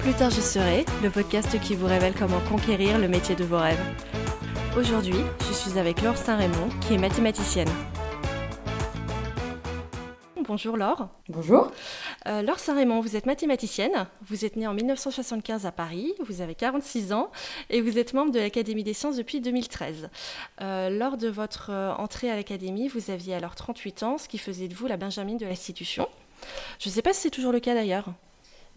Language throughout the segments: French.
Plus tard je serai, le podcast qui vous révèle comment conquérir le métier de vos rêves. Aujourd'hui, je suis avec Laure Saint-Raymond, qui est mathématicienne. Bonjour Laure. Bonjour. Euh, Laure Saint-Raymond, vous êtes mathématicienne. Vous êtes née en 1975 à Paris. Vous avez 46 ans et vous êtes membre de l'Académie des sciences depuis 2013. Euh, lors de votre euh, entrée à l'Académie, vous aviez alors 38 ans, ce qui faisait de vous la Benjamine de l'institution. Je ne sais pas si c'est toujours le cas d'ailleurs.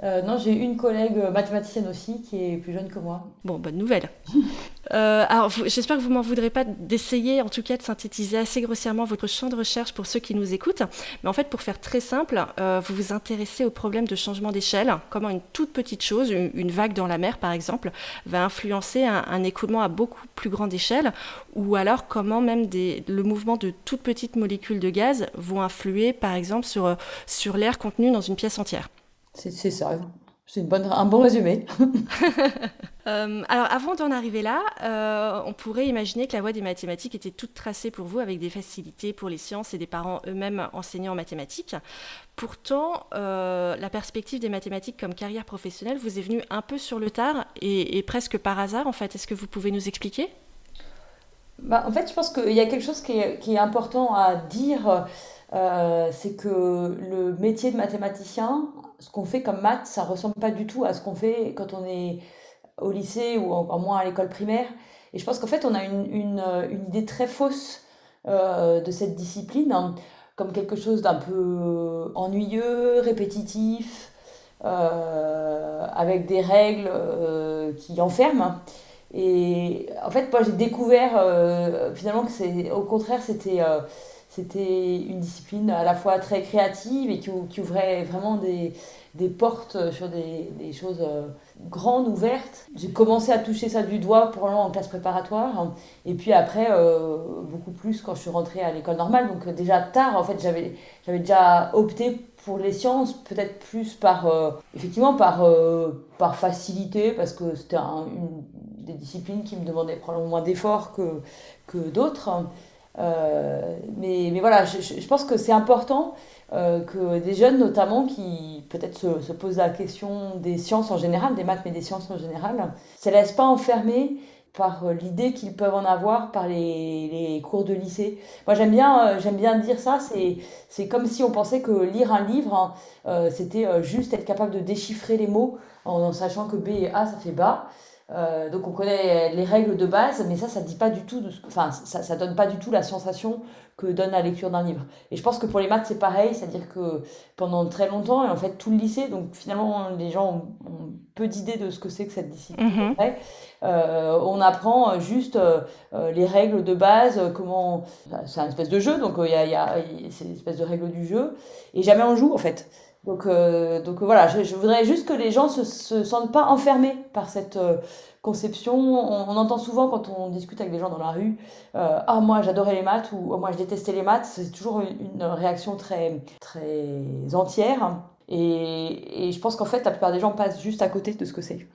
Euh, non, j'ai une collègue mathématicienne aussi qui est plus jeune que moi. Bon, bonne nouvelle. Euh, alors, j'espère que vous m'en voudrez pas d'essayer, en tout cas, de synthétiser assez grossièrement votre champ de recherche pour ceux qui nous écoutent. Mais en fait, pour faire très simple, euh, vous vous intéressez au problème de changement d'échelle. Comment une toute petite chose, une, vague dans la mer, par exemple, va influencer un, écoulement à beaucoup plus grande échelle, ou alors comment même des, le mouvement de toutes petites molécules de gaz vont influer, par exemple, sur, sur l'air contenu dans une pièce entière. C'est ça. C'est un bon résumé. Euh, alors avant d'en arriver là, euh, on pourrait imaginer que la voie des mathématiques était toute tracée pour vous avec des facilités pour les sciences et des parents eux-mêmes enseignants en mathématiques. Pourtant, euh, la perspective des mathématiques comme carrière professionnelle vous est venue un peu sur le tard et, presque par hasard en fait. Est-ce que vous pouvez nous expliquer? Bah, En fait, je pense qu'il y a quelque chose qui est, qui est important à dire. C'est que le métier de mathématicien, ce qu'on fait comme maths, ça ressemble pas du tout à ce qu'on fait quand on est au lycée ou encore moins à l'école primaire. Et je pense qu'en fait, on a une, une, une idée très fausse euh, de cette discipline hein, comme quelque chose d'un peu ennuyeux, répétitif, euh, avec des règles euh, qui enferment. Et en fait, moi, j'ai découvert finalement que c'est au contraire, c'était c'était une discipline à la fois très créative et qui, ouvrait vraiment des, des, portes sur des, des choses euh, grandes, ouvertes. J'ai commencé à toucher ça du doigt pour en classe préparatoire et puis après euh, beaucoup plus quand je suis rentrée à l'école normale. Donc euh, déjà tard, en fait, j'avais déjà opté pour les sciences, peut-être plus par, effectivement, par, par facilité, parce que c'était une des disciplines qui me demandaient probablement moins d'efforts que, que d'autres. Euh, mais, mais, voilà, je, pense que c'est important euh, que des jeunes notamment qui peut-être se, se, posent la question des sciences en général, des maths mais des sciences en général, ne se laissent pas enfermer par euh, l'idée qu'ils peuvent en avoir par les, les cours de lycée. Moi j'aime bien, bien dire ça, c'est, c'est comme si on pensait que lire un livre, hein, c'était juste être capable de déchiffrer les mots en, en sachant que B et A ça fait bas. Euh, donc on connaît les règles de base, mais ça, ça dit pas du tout, de ce, enfin ça, ça donne pas du tout la sensation que donne la lecture d'un livre. Et je pense que pour les maths c'est pareil, c'est-à-dire que pendant très longtemps, et en fait tout le lycée, donc finalement les gens ont, peu d'idées de ce que c'est que cette discipline. Mhm. Euh, on apprend juste euh, les règles de base, comment, c'est un espèce de jeu, donc il y a, y a c'est une espèce de règles du jeu, et jamais on joue en fait. Donc, euh, donc voilà, je, voudrais juste que les gens se, se sentent pas enfermés par cette euh, conception. On, entend souvent quand on discute avec des gens dans la rue, euh, ah moi j'adorais les maths ou oh, moi je détestais les maths. C'est toujours une, réaction très très entière. Et, et je pense qu'en fait la plupart des gens passent juste à côté de ce que c'est.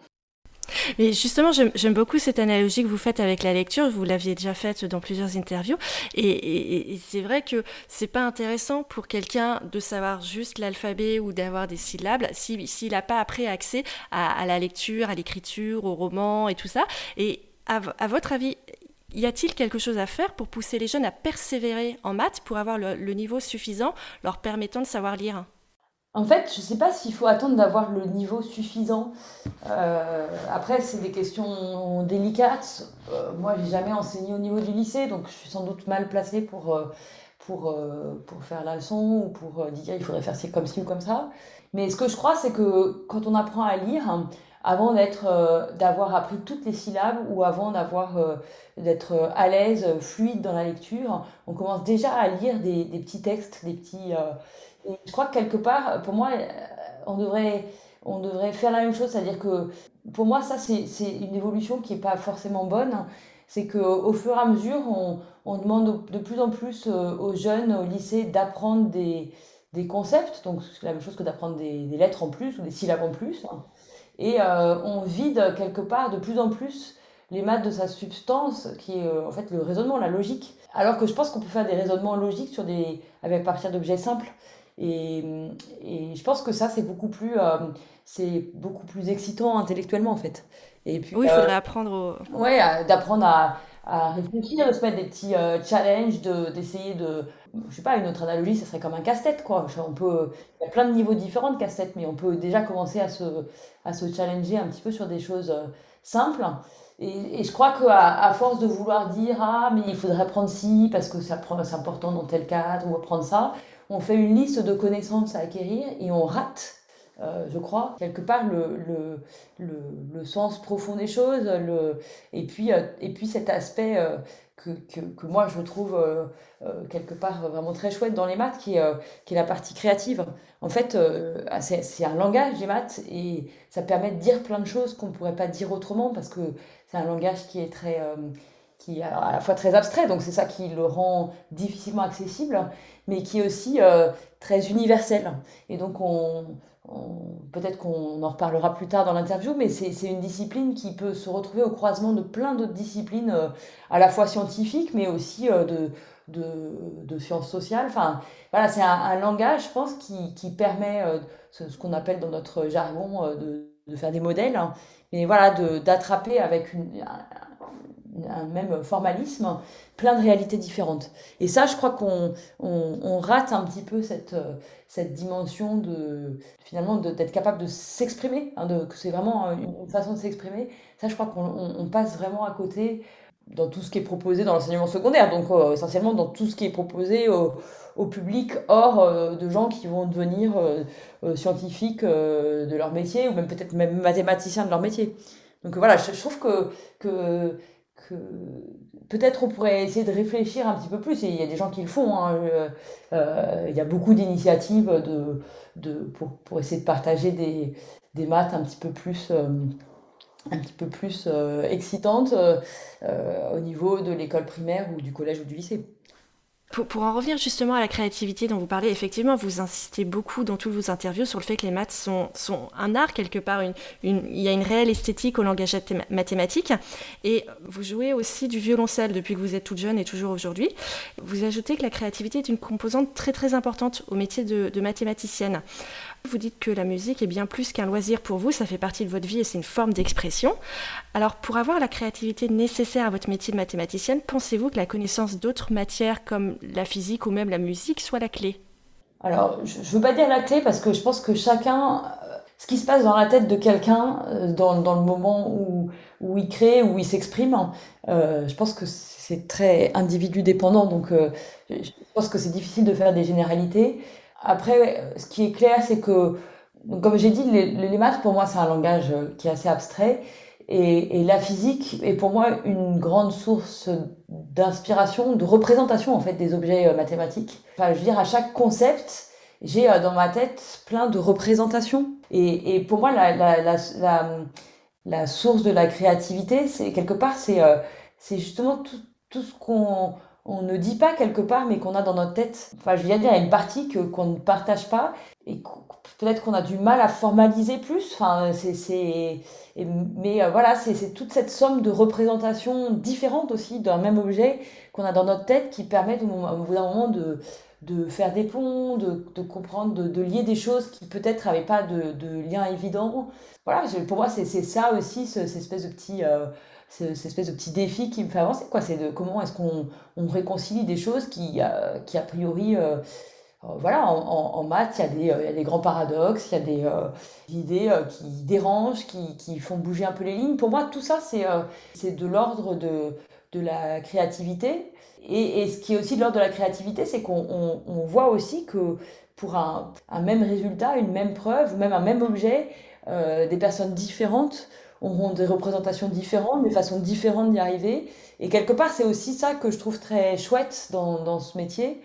Mais justement, j'aime beaucoup cette analogie que vous faites avec la lecture. Vous l'aviez déjà faite dans plusieurs interviews. Et, c'est vrai que c'est pas intéressant pour quelqu'un de savoir juste l'alphabet ou d'avoir des syllabes s'il n'a pas après accès à, la lecture, à l'écriture, au roman et tout ça. Et à, votre avis, y a-t-il quelque chose à faire pour pousser les jeunes à persévérer en maths pour avoir le niveau suffisant leur permettant de savoir lire? En fait, je ne sais pas s'il faut attendre d'avoir le niveau suffisant. Euh, après, c'est des questions délicates. Euh, moi, j'ai jamais enseigné au niveau du lycée, donc je suis sans doute mal placée pour, euh, pour faire la leçon ou pour dire il faudrait faire comme ci ou comme ça. Mais ce que je crois, c'est que quand on apprend à lire, avant d'avoir appris toutes les syllabes ou avant d'avoir, d'être à l'aise, fluide dans la lecture, on commence déjà à lire des petits textes, des petits je crois que quelque part, pour moi, euh, on devrait, on devrait faire la même chose. C'est-à-dire que pour moi, ça, c'est une évolution qui n'est pas forcément bonne. C'est qu'au fur et à mesure, on, on, demande de plus en plus euh, aux jeunes au lycée d'apprendre des, des, concepts. Donc, c'est la même chose que d'apprendre des, des, lettres en plus ou des syllabes en plus. Et euh, on vide quelque part de plus en plus les maths de sa substance, qui est en fait le raisonnement, la logique. Alors que je pense qu'on peut faire des raisonnements logiques sur des, avec, partir d'objets simples. Et, et je pense que ça, c'est beaucoup plus, c'est beaucoup plus excitant intellectuellement, en fait. Et puis, oui, il faudrait apprendre au... Ouais, d'apprendre à, à réfléchir, de se mettre des petits challenges, de, d'essayer de, je sais pas, une autre analogie, ça serait comme un casse-tête, quoi. On peut, il y a plein de niveaux différents de casse-tête, mais on peut déjà commencer à se, à se challenger un petit peu sur des choses euh, simples. Et, et je crois qu'à à force de vouloir dire, ah, mais il faudrait prendre ci, parce que c'est important dans tel cadre, ou prendre ça, on fait une liste de connaissances à acquérir et on rate euh, je crois, quelque part le, le, le, sens profond des choses, et, puis, euh, et puis cet aspect que, que, que, moi je trouve euh, euh, quelque part vraiment très chouette dans les maths, qui est, euh, qui est la partie créative. En fait, ah, c'est un langage, les maths, et ça permet de dire plein de choses qu'on ne pourrait pas dire autrement, parce que c'est un langage qui est très qui est à la fois très abstrait, donc c'est ça qui le rend difficilement accessible, mais qui est aussi très universel. Et donc on, peut-être qu'on en reparlera plus tard dans l'interview, mais c'est une discipline qui peut se retrouver au croisement de plein d'autres disciplines, euh, à la fois scientifiques, mais aussi euh, de, de, de, sciences sociales. Enfin, voilà, c'est un, langage, je pense, qui, permet euh, ce, qu'on appelle dans notre jargon de, de, faire des modèles, hein. mais voilà, d'attraper avec une, un même formalisme, plein de réalités différentes. Et ça, je crois qu'on on, rate un petit peu cette, cette dimension de finalement d'être capable de s'exprimer, hein, que c'est vraiment une façon de s'exprimer. Ça, je crois qu'on passe vraiment à côté dans tout ce qui est proposé dans l'enseignement secondaire, donc euh, essentiellement dans tout ce qui est proposé au, public hors euh, de gens qui vont devenir euh, scientifiques de leur métier ou même peut-être même mathématiciens de leur métier. Donc voilà, je, je trouve que, que peut-être on pourrait essayer de réfléchir un petit peu plus, et il y a des gens qui le font, hein, euh, euh, il y a beaucoup d'initiatives de, pour, essayer de partager des, maths un euh, un petit peu plus excitantes au niveau de l'école primaire ou du collège ou du lycée. Pour, en revenir justement à la créativité dont vous parlez, effectivement, vous insistez beaucoup dans toutes vos interviews sur le fait que les maths sont, un art quelque part. Il y a une réelle esthétique au langage mathématique. Et vous jouez aussi du violoncelle depuis que vous êtes toute jeune et toujours aujourd'hui. Vous ajoutez que la créativité est une composante très très importante au métier de mathématicienne. Vous dites que la musique est bien plus qu'un loisir pour vous, ça fait partie de votre vie et c'est une forme d'expression. Alors pour avoir la créativité nécessaire à votre métier de mathématicienne, pensez-vous que la connaissance d'autres matières comme la physique ou même la musique soit la clé? Alors je ne veux pas dire la clé parce que je pense que chacun, euh, ce qui se passe dans la tête de quelqu'un euh, dans, le moment où, où il crée, où il s'exprime, euh, je pense que c'est très individu dépendant, donc je pense que c'est difficile de faire des généralités. Après, ce qui est clair, c'est que, comme j'ai dit, les, maths, pour moi, c'est un langage euh, qui est assez abstrait. Et, la physique est pour moi une grande source d'inspiration, de représentation en fait des objets euh, mathématiques. Enfin, je veux dire, à chaque concept, j'ai euh, dans ma tête plein de représentations. Et, pour moi, la, source de la créativité, c'est quelque part, c'est justement tout ce qu'on on ne dit pas quelque part, mais qu'on a dans notre tête. Enfin, je viens de dire, il y a une partie que, qu'on ne partage pas et peut-être qu'on a du mal à formaliser plus. Enfin, c'est, c'est, mais euh, voilà, c'est, c'est toute cette somme de représentations différentes aussi d'un même objet qu'on a dans notre tête qui permettent au bout d'un moment de, de faire des ponts, de, de comprendre, de, de, lier des choses qui peut-être n'avaient pas de, de, lien évident. Voilà, pour moi, c'est, c'est ça aussi, cette espèce de petit... Euh, cette espèce de petit défi qui me fait avancer. Quoi. C'est de comment est-ce qu'on on réconcilie des choses qui, euh, qui a priori, euh, euh, voilà, en, maths, il y, a des, y a des grands paradoxes, il y a des, idées qui dérangent, qui, qui, font bouger un peu les lignes. Pour moi, tout ça, c'est de l'ordre de, de la créativité. Et, et, ce qui est aussi de l'ordre de la créativité, c'est qu'on on, on voit aussi que pour un, un, même résultat, une même preuve, même un même objet, des personnes différentes auront des représentations différentes, des façons différentes d'y arriver. Et quelque part, c'est aussi ça que je trouve très chouette dans, dans ce métier,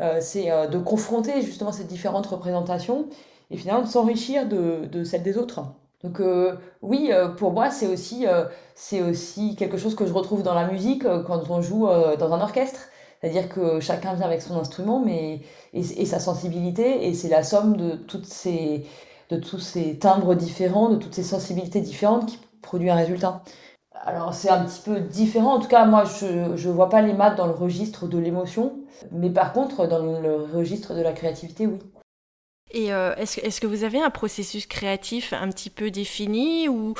euh, c'est euh, de confronter justement ces différentes représentations et finalement de s'enrichir de, de celles des autres. Donc euh, oui, pour moi, c'est aussi, aussi quelque chose que je retrouve dans la musique quand on joue dans un orchestre. C'est-à-dire que chacun vient avec son instrument mais, et sa sensibilité, et c'est la somme de toutes ces, de tous ces timbres différents, de toutes ces sensibilités différentes qui produit un résultat. Alors c'est un petit peu différent, en tout cas moi je ne vois pas les maths dans le registre de l'émotion, mais par contre dans le registre de la créativité oui. Et est-ce, est-ce que vous avez un processus créatif un petit peu défini ou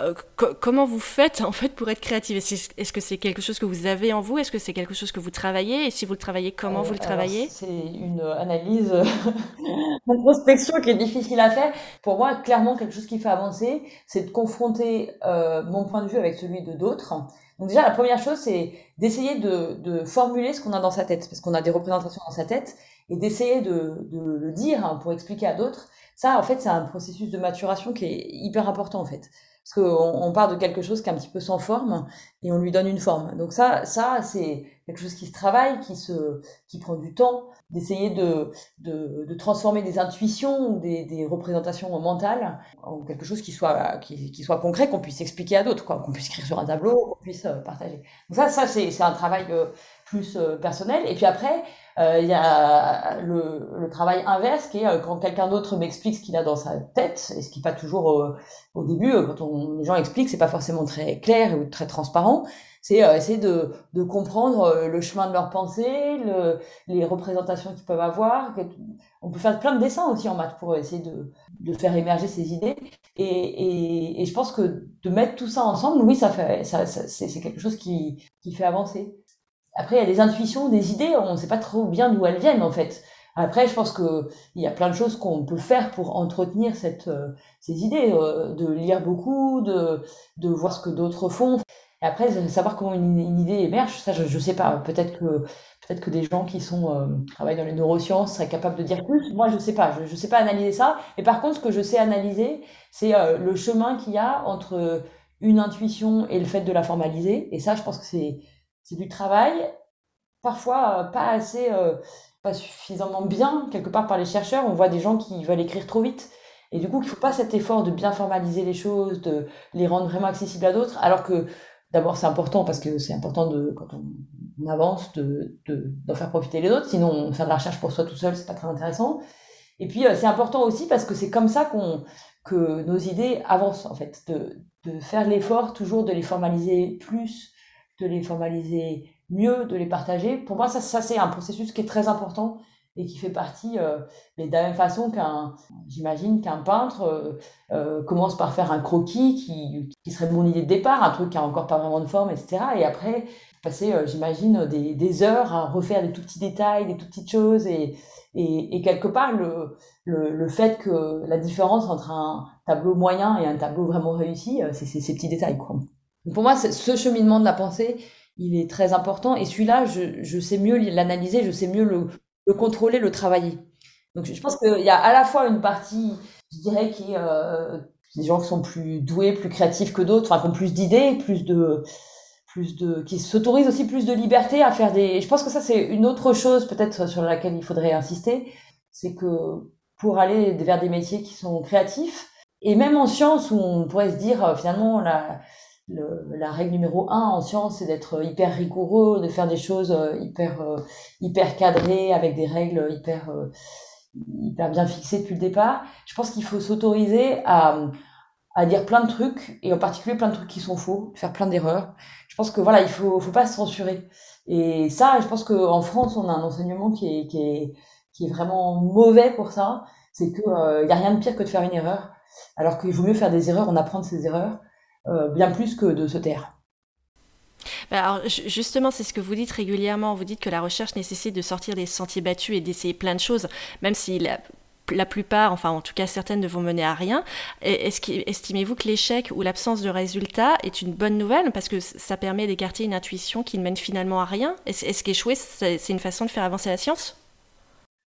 euh, comment vous faites en fait pour être créative? Est-ce que c'est quelque chose que vous avez en vous? Est-ce que c'est quelque chose que vous travaillez? Et si vous le travaillez, comment vous le travaillez? C'est une analyse, une prospection qui est difficile à faire. Pour moi, clairement, quelque chose qui fait avancer, c'est de confronter euh, mon point de vue avec celui de d'autres. Donc déjà, la première chose, c'est d'essayer de, formuler ce qu'on a dans sa tête, parce qu'on a des représentations dans sa tête, et d'essayer de, le dire hein, pour expliquer à d'autres. Ça, en fait, c'est un processus de maturation qui est hyper important, en fait. Parce qu'on on part de quelque chose qui est un petit peu sans forme et on lui donne une forme. Donc ça, ça c'est quelque chose qui se travaille, qui, se, qui prend du temps, d'essayer de, de, de, transformer des intuitions des, des, représentations mentales en quelque chose qui soit, qui, qui soit concret, qu'on puisse expliquer à d'autres, qu'on puisse écrire sur un tableau, qu'on puisse euh, partager. Donc ça, ça c'est un travail euh, plus euh, personnel. Et puis après, il y a le, le, travail inverse qui est quand quelqu'un d'autre m'explique ce qu'il a dans sa tête, et ce qui n'est pas toujours au début, quand on, les gens expliquent, c'est pas forcément très clair ou très transparent. C'est essayer de, de, comprendre le chemin de leur pensée, le, les représentations qu'ils peuvent avoir. On peut faire plein de dessins aussi en maths pour essayer de, de faire émerger ces idées. Et, et, et, je pense que de mettre tout ça ensemble, oui, ça fait, ça, ça c'est quelque chose qui, qui fait avancer. Après, il y a des intuitions, des idées, on ne sait pas trop bien d'où elles viennent en fait. Après, je pense que il y a plein de choses qu'on peut faire pour entretenir cette, euh, ces idées, euh, de lire beaucoup, de, de voir ce que d'autres font. Et après, savoir comment une, idée émerge, ça, je, ne sais pas. Peut-être que peut-être que des gens qui euh, travaillent dans les neurosciences seraient capables de dire plus. Moi, je sais pas. Je, ne sais pas analyser ça. Et par contre, ce que je sais analyser, c'est le chemin qu'il y a entre une intuition et le fait de la formaliser. Et ça, je pense que c'est du travail, parfois euh, pas assez, euh, pas suffisamment bien, quelque part par les chercheurs. On voit des gens qui veulent écrire trop vite. Et du coup, il ne faut pas cet effort de bien formaliser les choses, de les rendre vraiment accessibles à d'autres, alors que d'abord c'est important parce que c'est important de quand on, avance de d'en faire profiter les autres, sinon faire de la recherche pour soi tout seul c'est pas très intéressant. Et puis euh, c'est important aussi parce que c'est comme ça qu'on que nos idées avancent en fait, de, de faire l'effort toujours de les formaliser plus, de les formaliser mieux, de les partager. Pour moi, ça, ça c'est un processus qui est très important et qui fait partie, euh, mais de la même façon qu'un, j'imagine qu'un peintre euh, euh, commence par faire un croquis qui, qui serait mon idée de départ, un truc qui a encore pas vraiment de forme, etc. Et après, passer, j'imagine, des, des, heures à refaire des tout petits détails, des tout petites choses, et, et, quelque part, le, le, le, fait que la différence entre un tableau moyen et un tableau vraiment réussi, c'est ces petits détails, quoi. Pour moi, ce cheminement de la pensée, il est très important. Et celui-là, je, je sais mieux l'analyser, je sais mieux le, le, contrôler, le travailler. Donc, je pense qu'il y a à la fois une partie, je dirais, qui est euh, des gens qui sont plus doués, plus créatifs que d'autres, enfin, qui ont plus d'idées, plus de, plus de, qui s'autorisent aussi plus de liberté à faire des. Je pense que ça, c'est une autre chose peut-être sur laquelle il faudrait insister, c'est que pour aller vers des métiers qui sont créatifs, et même en sciences où on pourrait se dire euh, finalement la la règle numéro un en science, c'est d'être hyper rigoureux, de faire des choses euh, hyper, euh, hyper cadrées, avec des règles hyper, euh, hyper bien fixées depuis le départ. Je pense qu'il faut s'autoriser à, à dire plein de trucs, et en particulier plein de trucs qui sont faux, faire plein d'erreurs. Je pense que voilà, il faut, faut pas se censurer. Et ça, je pense qu'en France, on a un enseignement qui est, qui est, qui est vraiment mauvais pour ça. C'est qu'il il n'y a rien de pire que de faire une erreur. Alors qu'il vaut mieux faire des erreurs, en apprendre ses erreurs. Euh, bien plus que de se taire. Bah, alors justement, c'est ce que vous dites régulièrement. Vous dites que la recherche nécessite de sortir des sentiers battus et d'essayer plein de choses, même si la, la, plupart, enfin en tout cas certaines, ne vont mener à rien. Estimez-vous que l'échec ou l'absence de résultat est une bonne nouvelle? Parce que ça permet d'écarter une intuition qui ne mène finalement à rien Est-ce qu'échouer, c'est une façon de faire avancer la science?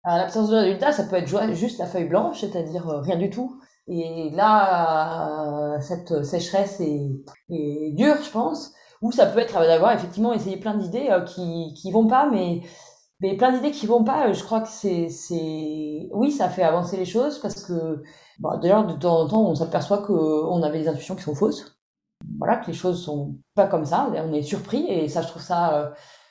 L'absence de résultat, ça peut être juste la feuille blanche, c'est-à-dire euh, rien du tout. Et là, cette sécheresse est, est dure, je pense. Ou ça peut être d'avoir effectivement essayé plein d'idées euh, qui qui vont pas, mais mais plein d'idées qui vont pas. Je crois que c'est c'est oui, ça fait avancer les choses parce que bah, d'ailleurs de temps en temps, on s'aperçoit que on avait des intuitions qui sont fausses. Voilà, que les choses sont pas comme ça. On est surpris et ça, je trouve ça euh,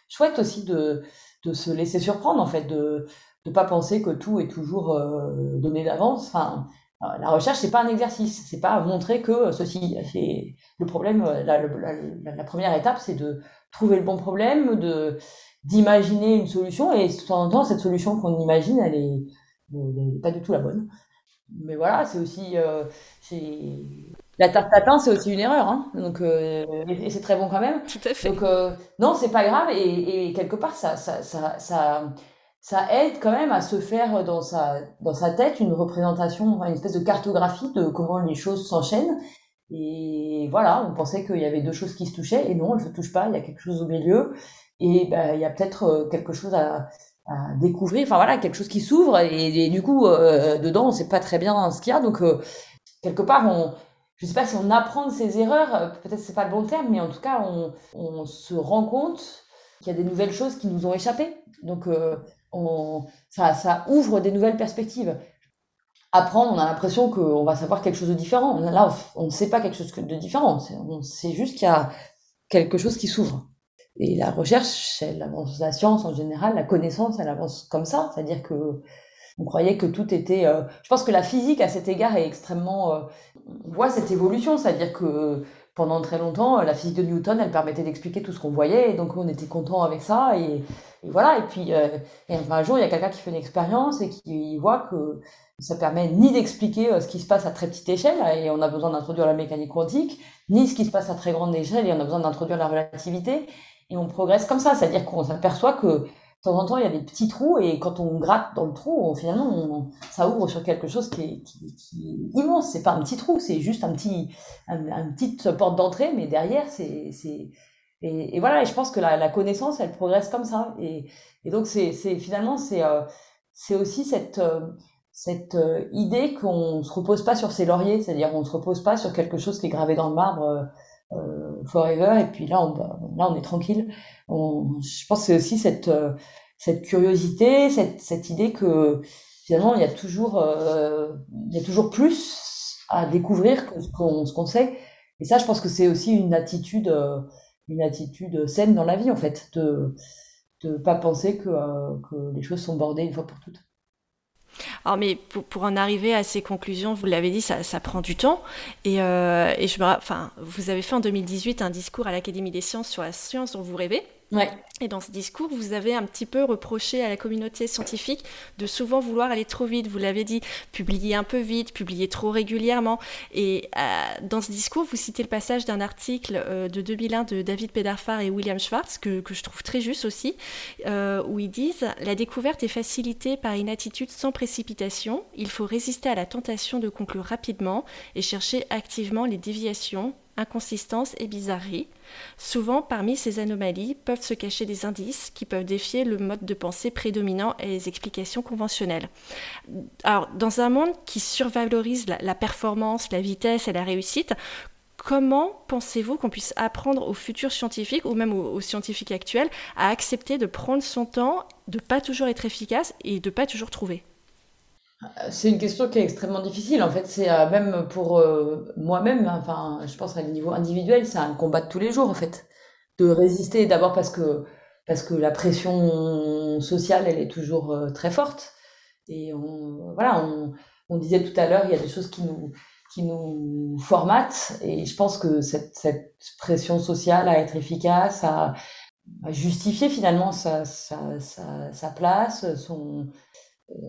chouette aussi de de se laisser surprendre en fait, de de pas penser que tout est toujours euh, donné d'avance. Enfin, euh, la recherche, c'est pas un exercice, c'est pas montrer que ceci. C'est le problème. Euh, la, la, la première étape, c'est de trouver le bon problème, de d'imaginer une solution, et de temps en temps, cette solution qu'on imagine, elle est n'est pas du tout la bonne. Mais voilà, c'est aussi. La tarte tatin, c'est aussi une erreur. Hein. Donc, et, c'est très bon quand même. Tout à fait. Donc, non, c'est pas grave. Et, quelque part, ça, ça, ça, ça ça aide quand même à se faire dans sa, dans sa tête une représentation, une espèce de cartographie de comment les choses s'enchaînent. Et voilà, on pensait qu'il y avait deux choses qui se touchaient, et non, elles ne se touchent pas, il y a quelque chose au milieu, et ben, il y a peut-être euh, quelque chose à, à, découvrir, enfin voilà, quelque chose qui s'ouvre, et, du coup, euh, dedans, on ne sait pas très bien ce qu'il y a, donc euh, quelque part, on, je ne sais pas si on apprend de ses erreurs, peut-être c'est pas le bon terme, mais en tout cas, on, on se rend compte qu'il y a des nouvelles choses qui nous ont échappé. Donc, ça, ça ouvre des nouvelles perspectives. Apprendre, on a l'impression qu'on va savoir quelque chose de différent. Là, on ne sait pas quelque chose de différent. On sait juste qu'il y a quelque chose qui s'ouvre. Et la recherche, elle avance, la science en général, la connaissance, elle avance comme ça. C'est-à-dire que on croyait que tout était. Euh, je pense que la physique, à cet égard, est extrêmement. Euh, on voit cette évolution, c'est-à-dire que pendant très longtemps, la physique de Newton, elle permettait d'expliquer tout ce qu'on voyait, et donc on était content avec ça. Et, et voilà, et puis euh, et un jour, il y a quelqu'un qui fait une expérience et qui voit que ça permet ni d'expliquer euh, ce qui se passe à très petite échelle, et on a besoin d'introduire la mécanique quantique, ni ce qui se passe à très grande échelle, et on a besoin d'introduire la relativité, et on progresse comme ça, c'est-à-dire qu'on s'aperçoit que de temps en temps, il y a des petits trous, et quand on gratte dans le trou, finalement, ça ouvre sur quelque chose qui est, qui, qui est immense. C'est pas un petit trou, c'est juste un petit, un, un petite porte d'entrée, mais derrière, c'est et, et, voilà, et je pense que la, la, connaissance, elle progresse comme ça. Et, et donc, c'est finalement, c'est euh, c'est aussi cette, euh, cette euh, idée qu'on se repose pas sur ses lauriers, c'est-à-dire on se repose pas sur quelque chose qui est gravé dans le marbre euh, forever, et puis là, on, là, on est tranquille. Je pense que c'est aussi cette, cette curiosité, cette, cette idée que finalement, il y a toujours, il y a toujours plus à découvrir que ce qu'on qu'on sait. Et ça, je pense que c'est aussi une attitude une attitude saine dans la vie, en fait, de ne pas penser que, euh, que les choses sont bordées une fois pour toutes. Alors, mais pour, en arriver à ces conclusions, vous l'avez dit, ça, prend du temps. Et, euh, et je me, enfin, vous avez fait en 2018 un discours à l'Académie des sciences sur la science dont vous rêvez. Et dans ce discours, vous avez un petit peu reproché à la communauté scientifique de souvent vouloir aller trop vite. Vous l'avez dit, publier un peu vite, publier trop régulièrement. Et euh, dans ce discours, vous citez le passage d'un article euh, de 2001 de David Pedarfar et William Schwartz, que, que je trouve très juste aussi, euh, où ils disent La découverte est facilitée par une attitude sans précipitation. Il faut résister à la tentation de conclure rapidement et chercher activement les déviations, inconsistances et bizarreries. Souvent, parmi ces anomalies peuvent se cacher des indices qui peuvent défier le mode de pensée prédominant et les explications conventionnelles. Alors, dans un monde qui survalorise la, performance, la vitesse et la réussite, comment pensez-vous qu'on puisse apprendre aux futurs scientifiques ou même aux, scientifiques actuels à accepter de prendre son temps, de pas toujours être efficace et de pas toujours trouver? C'est une question qui est extrêmement difficile. En fait, c'est euh, même pour euh, moi-même, enfin, je pense à niveau individuel, c'est un combat de tous les jours, en fait. De résister, d'abord parce que, parce que la pression sociale, elle est toujours euh, très forte. Et on, voilà, on, disait tout à l'heure, il y a des choses qui nous, qui nous formatent. Et je pense que cette, cette pression sociale à être efficace, à, à justifier finalement sa, sa, sa, sa place, son euh,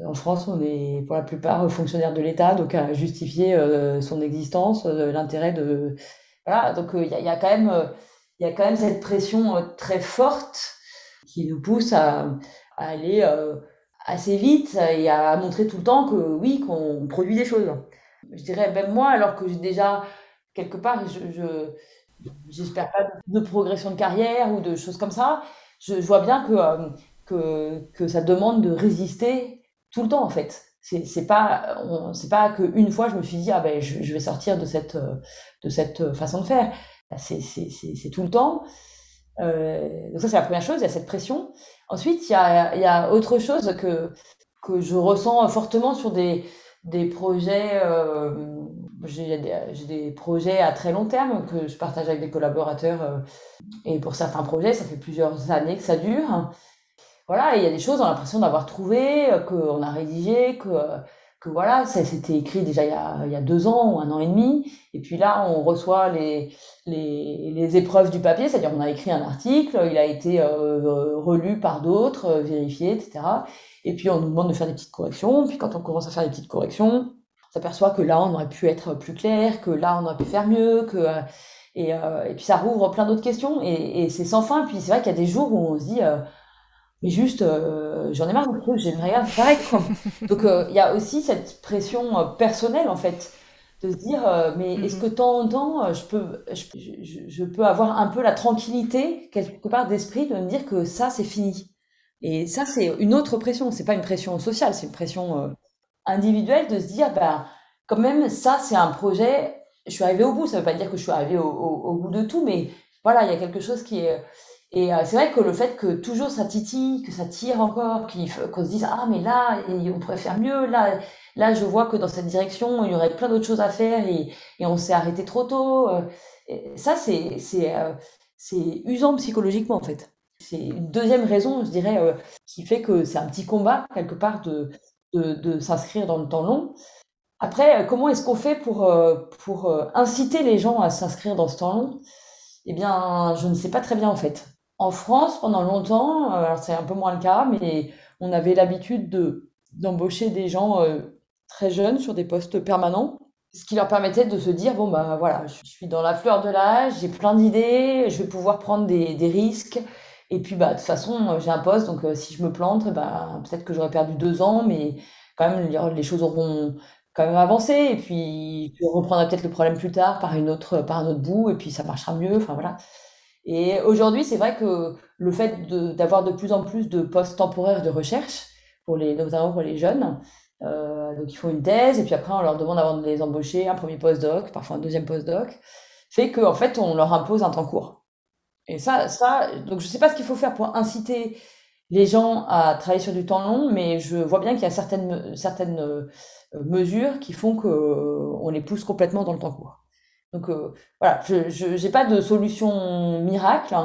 en France, on est pour la plupart fonctionnaires de l'État, donc à justifier euh, son existence, euh, l'intérêt de voilà. Donc il y a, quand même il y a quand même cette pression très forte qui nous pousse à, aller assez vite et à montrer tout le temps que oui, qu'on produit des choses. Je dirais même moi, alors que j'ai déjà quelque part, je, j'espère pas de progression de carrière ou de choses comme ça. Je, vois bien que, que, que ça demande de résister tout le temps en fait. C'est pas c'est pas que une fois je me suis dit ah ben je, vais sortir de cette de cette façon de faire. C'est tout le temps. Euh, donc ça c'est la première chose, il y a cette pression. Ensuite il y a il y a autre chose que que je ressens fortement sur des des projets euh, j'ai des, des, projets à très long terme que je partage avec des collaborateurs euh, et pour certains projets ça fait plusieurs années que ça dure voilà, il y a des choses, on a l'impression d'avoir trouvé, euh, qu'on a rédigé, que, que voilà, c'était écrit déjà il y, a, il y, a, deux ans ou un an et demi. Et puis là, on reçoit les, les, les épreuves du papier, c'est-à-dire on a écrit un article, il a été euh, relu par d'autres, euh, vérifié, etc. Et puis on nous demande de faire des petites corrections. Puis quand on commence à faire des petites corrections, on s'aperçoit que là on aurait pu être plus clair, que là on aurait pu faire mieux, que et, puis ça rouvre plein d'autres questions et, et c'est sans fin. Puis c'est vrai qu'il y a des jours où on se dit mais juste j'en ai marre j'aimerais rien faire quoi. Donc il y a aussi cette pression personnelle en fait de se dire euh, mais est-ce que de temps en temps euh, je peux je, je, peux avoir un peu la tranquillité quelque part d'esprit de me dire que ça c'est fini. Et ça c'est une autre pression. C'est pas une pression sociale c'est une pression euh, individuelle de se dire bah quand même ça c'est un projet. Je suis arrivée au bout. Ça veut pas dire que je suis arrivée au, au, bout de tout mais voilà il y a quelque chose qui est et c'est vrai que le fait que toujours ça titille, que ça tire encore, qu'on se dise ah mais là on pourrait faire mieux, là Là, je vois que dans cette direction, il y aurait plein d'autres choses à faire et, on s'est arrêté trop tôt. Euh, ça, c'est euh, c'est usant psychologiquement en fait. C'est une deuxième raison, je dirais, euh, qui fait que c'est un petit combat quelque part de de, de s'inscrire dans le temps long. Après, comment est-ce qu'on fait pour pour inciter les gens à s'inscrire dans ce temps long? Eh bien, je ne sais pas très bien en fait. En France, pendant longtemps, alors c'est un peu moins le cas, mais on avait l'habitude de d'embaucher des gens très jeunes sur des postes permanents, ce qui leur permettait de se dire bon bah voilà, je suis dans la fleur de l'âge, j'ai plein d'idées, je vais pouvoir prendre des, risques. Et puis bah de toute façon, j'ai un poste, donc euh, si je me plante, bah peut-être que j'aurais perdu deux ans, mais quand même les choses auront quand même avancé. Et puis je reprendrai peut-être le problème plus tard par une autre par un autre bout, et puis ça marchera mieux. Enfin voilà. Et aujourd'hui, c'est vrai que le fait d'avoir de, plus en plus de postes temporaires de recherche pour les notamment pour les jeunes, euh, donc ils font une thèse et puis après on leur demande avant de les embaucher un premier postdoc, parfois un deuxième postdoc, fait qu'en en fait on leur impose un temps court. Et ça, ça, donc je sais pas ce qu'il faut faire pour inciter les gens à travailler sur du temps long, mais je vois bien qu'il y a certaines, certaines euh, mesures qui font qu'on euh, les pousse complètement dans le temps court. Donc voilà, je n'ai pas de solution miracle.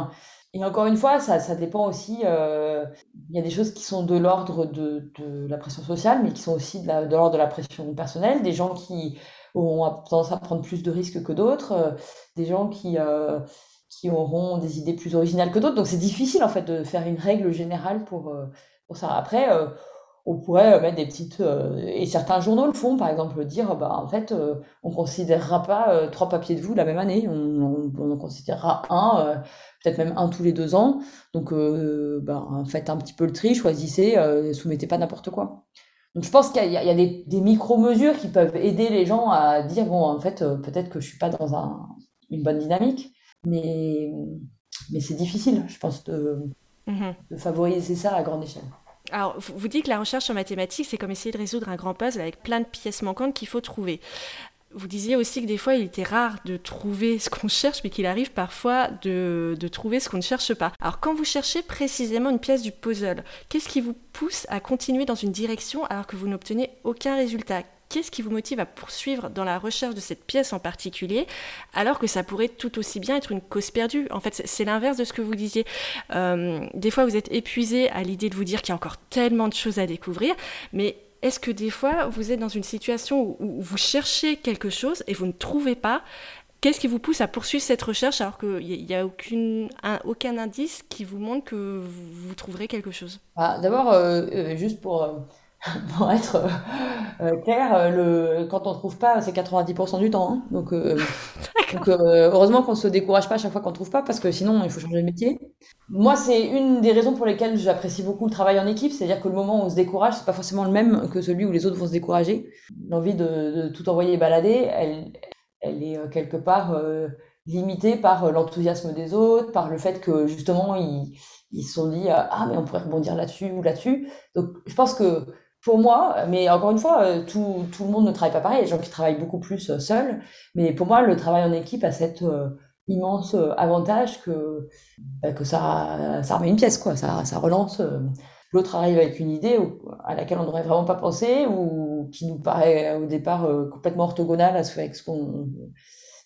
Et encore une fois, ça, ça dépend aussi. Euh, il y a des choses qui sont de l'ordre de, de, la pression sociale, mais qui sont aussi de, de l'ordre de la pression personnelle. Des gens qui ont tendance à prendre plus de risques que d'autres, euh, des gens qui, euh, qui auront des idées plus originales que d'autres. Donc c'est difficile en fait de faire une règle générale pour, euh, pour ça. Après, euh, on pourrait euh, mettre des petites euh, et certains journaux le font par exemple dire bah en fait euh, on considérera pas trois papiers de vous la même année. On, on, en considérera un peut-être même un tous les deux ans. Donc bah, faites un petit peu le tri choisissez soumettez pas n'importe quoi. Donc je pense qu'il y, y a, des, des micro-mesures qui peuvent aider les gens à dire bon en fait peut-être que je suis pas dans un, une bonne dynamique. Mais mais c'est difficile je pense de, mmh de favoriser ça à grande échelle alors, vous dites que la recherche en mathématiques, c'est comme essayer de résoudre un grand puzzle avec plein de pièces manquantes qu'il faut trouver. Vous disiez aussi que des fois, il était rare de trouver ce qu'on cherche, mais qu'il arrive parfois de, trouver ce qu'on ne cherche pas. Alors, quand vous cherchez précisément une pièce du puzzle, qu'est-ce qui vous pousse à continuer dans une direction alors que vous n'obtenez aucun résultat? Qu'est-ce qui vous motive à poursuivre dans la recherche de cette pièce en particulier, alors que ça pourrait tout aussi bien être une cause perdue? En fait, c'est l'inverse de ce que vous disiez. Euh, des fois, vous êtes épuisé à l'idée de vous dire qu'il y a encore tellement de choses à découvrir, mais est-ce que des fois, vous êtes dans une situation où, vous cherchez quelque chose et vous ne trouvez pas? Qu'est-ce qui vous pousse à poursuivre cette recherche alors qu'il n'y a, aucun indice qui vous montre que vous, trouverez quelque chose? Ah, D'abord, euh, euh, juste pour pour être euh, euh, clair, euh, le, quand on trouve pas, c'est 90% du temps. Hein. Donc, donc heureusement qu'on se décourage pas à chaque fois qu'on trouve pas, parce que sinon il faut changer de métier. Moi, c'est une des raisons pour lesquelles j'apprécie beaucoup le travail en équipe, c'est-à-dire que le moment où on se décourage, c'est pas forcément le même que celui où les autres vont se décourager. L'envie de, de, tout envoyer et balader, elle, elle est quelque part limitée par l'enthousiasme des autres, par le fait que justement ils ils se sont dit ah mais on pourrait rebondir là-dessus ou là-dessus. Donc je pense que pour moi, mais encore une fois, euh, tout, tout, le monde ne travaille pas pareil. Il y a des gens qui travaillent beaucoup plus euh, seuls. Mais pour moi, le travail en équipe a cet euh, immense avantage que, bah, que ça, ça remet une pièce, quoi. Ça, ça relance. L'autre arrive avec une idée à laquelle on n'aurait vraiment pas pensé ou qui nous paraît au départ complètement orthogonale à ce, avec ce qu'on.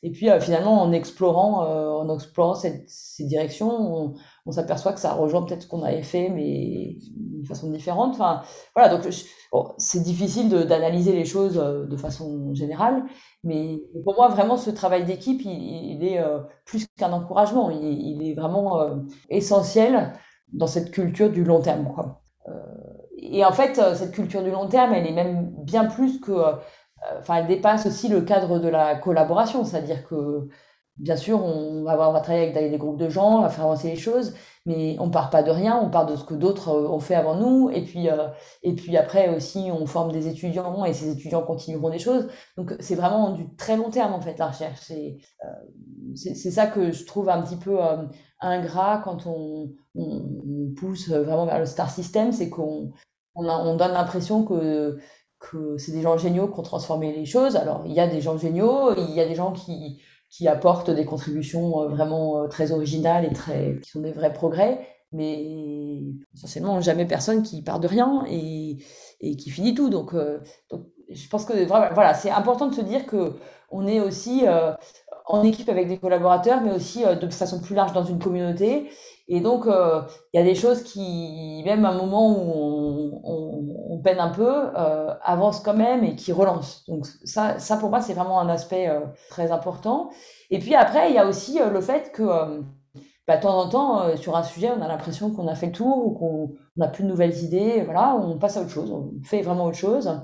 Et puis finalement, en explorant, en explorant cette, ces directions, on, s'aperçoit que ça rejoint peut-être ce qu'on avait fait, mais d'une façon différente. Enfin, voilà, donc c'est difficile d'analyser les choses euh, de façon générale, mais pour moi, vraiment, ce travail d'équipe, il, est euh, plus qu'un encouragement, il, est vraiment euh, essentiel dans cette culture du long terme. Quoi. et en fait, cette culture du long terme, elle est même bien plus que, enfin, elle dépasse aussi le cadre de la collaboration, c'est-à-dire que Bien sûr, on va, avoir, on va travailler avec des groupes de gens, on va faire avancer les choses, mais on part pas de rien, on part de ce que d'autres euh, ont fait avant nous, et puis, euh, et puis après aussi, on forme des étudiants, et ces étudiants continueront des choses. Donc c'est vraiment du très long terme, en fait, la recherche. C'est euh, ça que je trouve un petit peu ingrat quand on, on, pousse vraiment vers le star system, c'est qu'on on, on donne l'impression que que c'est des gens géniaux qui ont transformé les choses. Alors, il y a des gens géniaux, il y a des gens qui, qui apportent des contributions euh, vraiment euh, très originales et très, qui sont des vrais progrès, mais essentiellement jamais personne qui part de rien et, et qui finit tout. Donc, euh, donc je pense que voilà, c'est important de se dire que on est aussi en équipe avec des collaborateurs, mais aussi de façon plus large dans une communauté. Et donc, il y a des choses qui, même à un moment où on, on, peine un peu, euh, avancent quand même et qui relancent. Donc ça, ça pour moi, c'est vraiment un aspect très important. Et puis après, il y a aussi le fait que bah, de temps en temps, sur un sujet, on a l'impression qu'on a fait le tour ou qu'on n'a plus de nouvelles idées. Voilà, on passe à autre chose, on fait vraiment autre chose.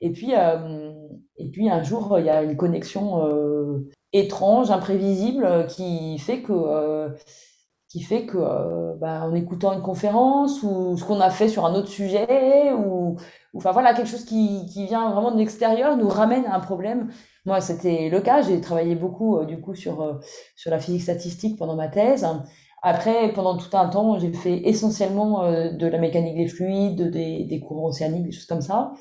Et puis, et puis un jour, il y a une connexion étrange, imprévisible, qui fait que qui fait que, euh, bah, en écoutant une conférence ou ce qu'on a fait sur un autre sujet ou, enfin voilà, quelque chose qui, qui vient vraiment de l'extérieur nous ramène à un problème. Moi, c'était le cas. J'ai travaillé beaucoup, euh, du coup, sur, euh, sur la physique statistique pendant ma thèse. Après, pendant tout un temps, j'ai fait essentiellement de la mécanique des fluides, des, des courants océaniques, des choses comme ça.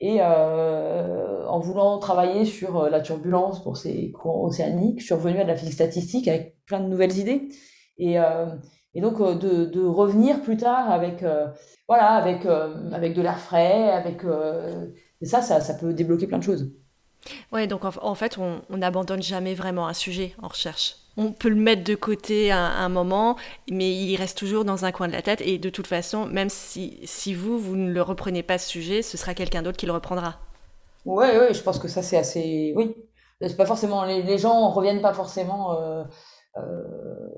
Et en voulant travailler sur la turbulence pour ces courants océaniques, je suis revenue à de la physique statistique avec plein de nouvelles idées. Et, euh, donc euh, de, revenir plus tard avec, euh, voilà, avec, avec de l'air frais, avec, ça, ça, peut débloquer plein de choses. Ouais, donc en, fait, on n'abandonne jamais vraiment un sujet en recherche. On peut le mettre de côté à, un moment, mais il reste toujours dans un coin de la tête. Et de toute façon, même si, si vous, vous ne le reprenez pas ce sujet, ce sera quelqu'un d'autre qui le reprendra. Oui, ouais, je pense que ça, c'est assez. Oui. C'est pas forcément. Les, les gens reviennent pas forcément. Euh,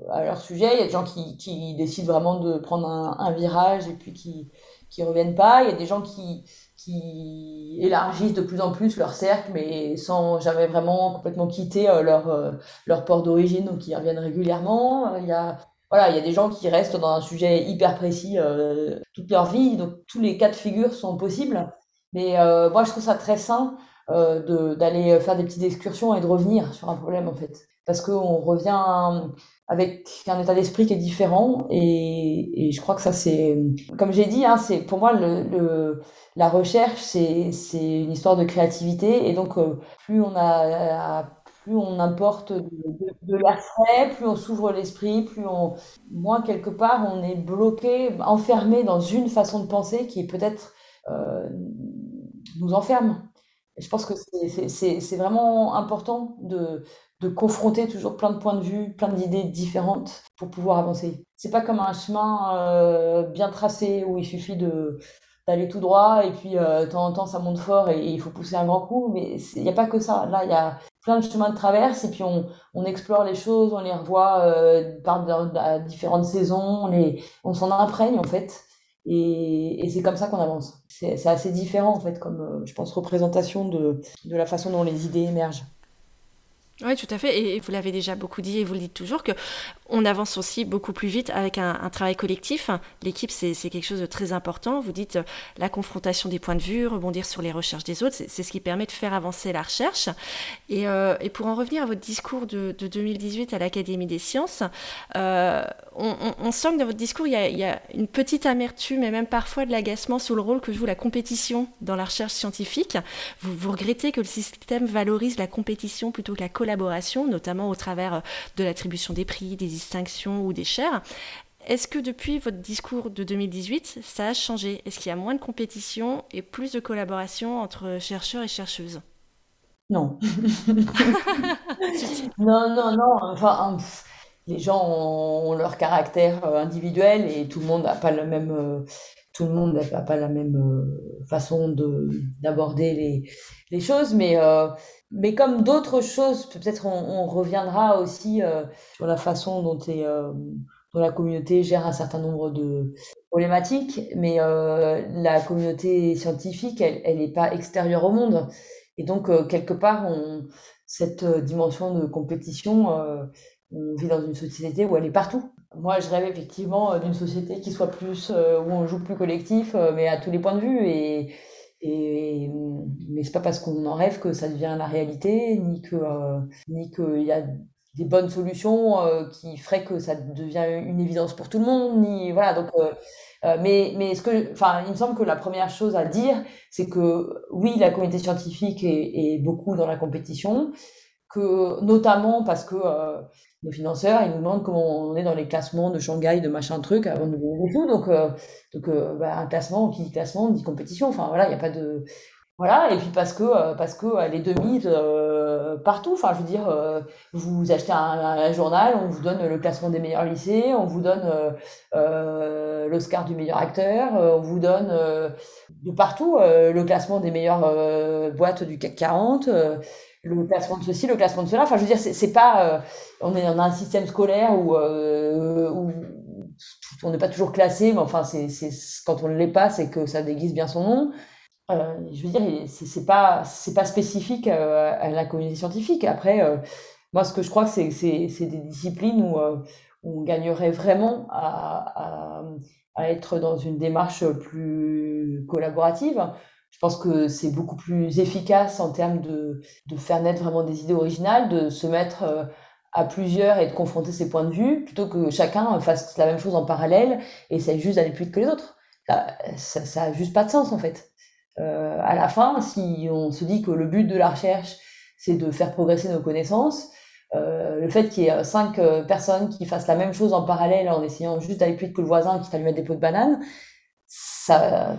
à leur sujet. Il y a des gens qui, qui décident vraiment de prendre un, un, virage et puis qui qui reviennent pas. Il y a des gens qui qui élargissent de plus en plus leur cercle, mais sans jamais vraiment complètement quitter euh, leur euh, leur port d'origine, donc ils reviennent régulièrement. Il y a voilà, il y a des gens qui restent dans un sujet hyper précis euh, toute leur vie, donc tous les cas de figure sont possibles. Mais moi, je trouve ça très sain euh, d'aller faire des petites excursions et de revenir sur un problème en fait parce qu'on revient avec un état d'esprit qui est différent et, je crois que ça c'est comme j'ai dit hein, c'est pour moi le, la recherche c'est c'est une histoire de créativité et donc euh, plus on a plus on importe de, de, l'air frais plus on s'ouvre l'esprit plus on moins quelque part on est bloqué enfermé dans une façon de penser qui peut-être euh, nous enferme. Et je pense que c'est vraiment important de, de confronter toujours plein de points de vue, plein d'idées différentes pour pouvoir avancer. C'est pas comme un chemin euh, bien tracé où il suffit de d'aller tout droit et puis euh, de temps en temps ça monte fort et, il faut pousser un grand coup. Mais il n'y a pas que ça. Là il y a plein de chemins de traverse et puis on, on explore les choses on les revoit euh, par à différentes saisons on les on s'en imprègne en fait. Et, et c'est comme ça qu'on avance. C'est assez différent en fait comme euh, je pense représentation de de la façon dont les idées émergent oui, tout à fait. Et vous l'avez déjà beaucoup dit et vous le dites toujours que on avance aussi beaucoup plus vite avec un, travail collectif. L'équipe, c'est quelque chose de très important. Vous dites euh, la confrontation des points de vue, rebondir sur les recherches des autres, c'est ce qui permet de faire avancer la recherche. Et, euh, pour en revenir à votre discours de, de 2018 à l'Académie des sciences, euh, on, sent que dans votre discours, il y, a, une petite amertume et même parfois de l'agacement sur le rôle que joue la compétition dans la recherche scientifique. Vous, vous regrettez que le système valorise la compétition plutôt que la collaboration, notamment au travers de l'attribution des prix, des distinctions ou des chaires. Est-ce que depuis votre discours de 2018, ça a changé? Est-ce qu'il y a moins de compétition et plus de collaboration entre chercheurs et chercheuses? Non. non, non, non. Enfin, les gens ont leur caractère euh, individuel et tout le monde n'a pas le même. Euh, tout le monde n'a pas la même euh, façon d'aborder les, les, choses, mais mais comme d'autres choses, peut-être on, reviendra aussi euh, sur la façon dont euh, dont la communauté gère un certain nombre de problématiques, mais la communauté scientifique, elle n'est pas extérieure au monde. Et donc, quelque part, on, cette dimension de compétition, on vit dans une société où elle est partout. Moi, je rêve effectivement d'une société qui soit plus, où on joue plus collectif, mais à tous les points de vue. Et, et, mais c'est pas parce qu'on en rêve que ça devient la réalité, ni que euh, ni qu'il y a des bonnes solutions euh, qui feraient que ça devient une évidence pour tout le monde, ni voilà. Donc, euh, mais mais ce que, enfin, il me semble que la première chose à dire, c'est que oui, la communauté scientifique est, est, beaucoup dans la compétition, que notamment parce que nos financeurs, ils nous demandent comment on est dans les classements de Shanghai, de machin truc, avant de nous tout. Donc, euh, donc euh, bah, un classement, qui dit classement, dit compétition. Enfin, voilà, il n'y a pas de. Voilà, et puis parce que, euh, parce que les demi partout, enfin, je veux dire, vous achetez un, journal, on vous donne le classement des meilleurs lycées, on vous donne l'Oscar du meilleur acteur, on vous donne de partout le classement des meilleures boîtes du CAC 40 le classement de ceci, le classement de cela. Enfin, je veux dire, c'est pas. Euh, on est dans un système scolaire où, euh, où on n'est pas toujours classé, mais enfin, c'est quand on ne l'est pas, c'est que ça déguise bien son nom. Euh, je veux dire, c'est pas c'est pas spécifique à la communauté scientifique. Après, moi, ce que je crois, que c'est des disciplines où, on gagnerait vraiment à, à être dans une démarche plus collaborative je pense que c'est beaucoup plus efficace en termes de, de, faire naître vraiment des idées originales, de se mettre euh, à plusieurs et de confronter ses points de vue, plutôt que chacun fasse la même chose en parallèle et essaye juste d'aller plus vite que les autres. Ça, ça, a juste pas de sens en fait. Euh, à la fin, si on se dit que le but de la recherche, c'est de faire progresser nos connaissances, euh, le fait qu'il y ait cinq euh, personnes qui fassent la même chose en parallèle en essayant juste d'aller plus vite que le voisin qui t'a lui mettre des pots de banane, ça,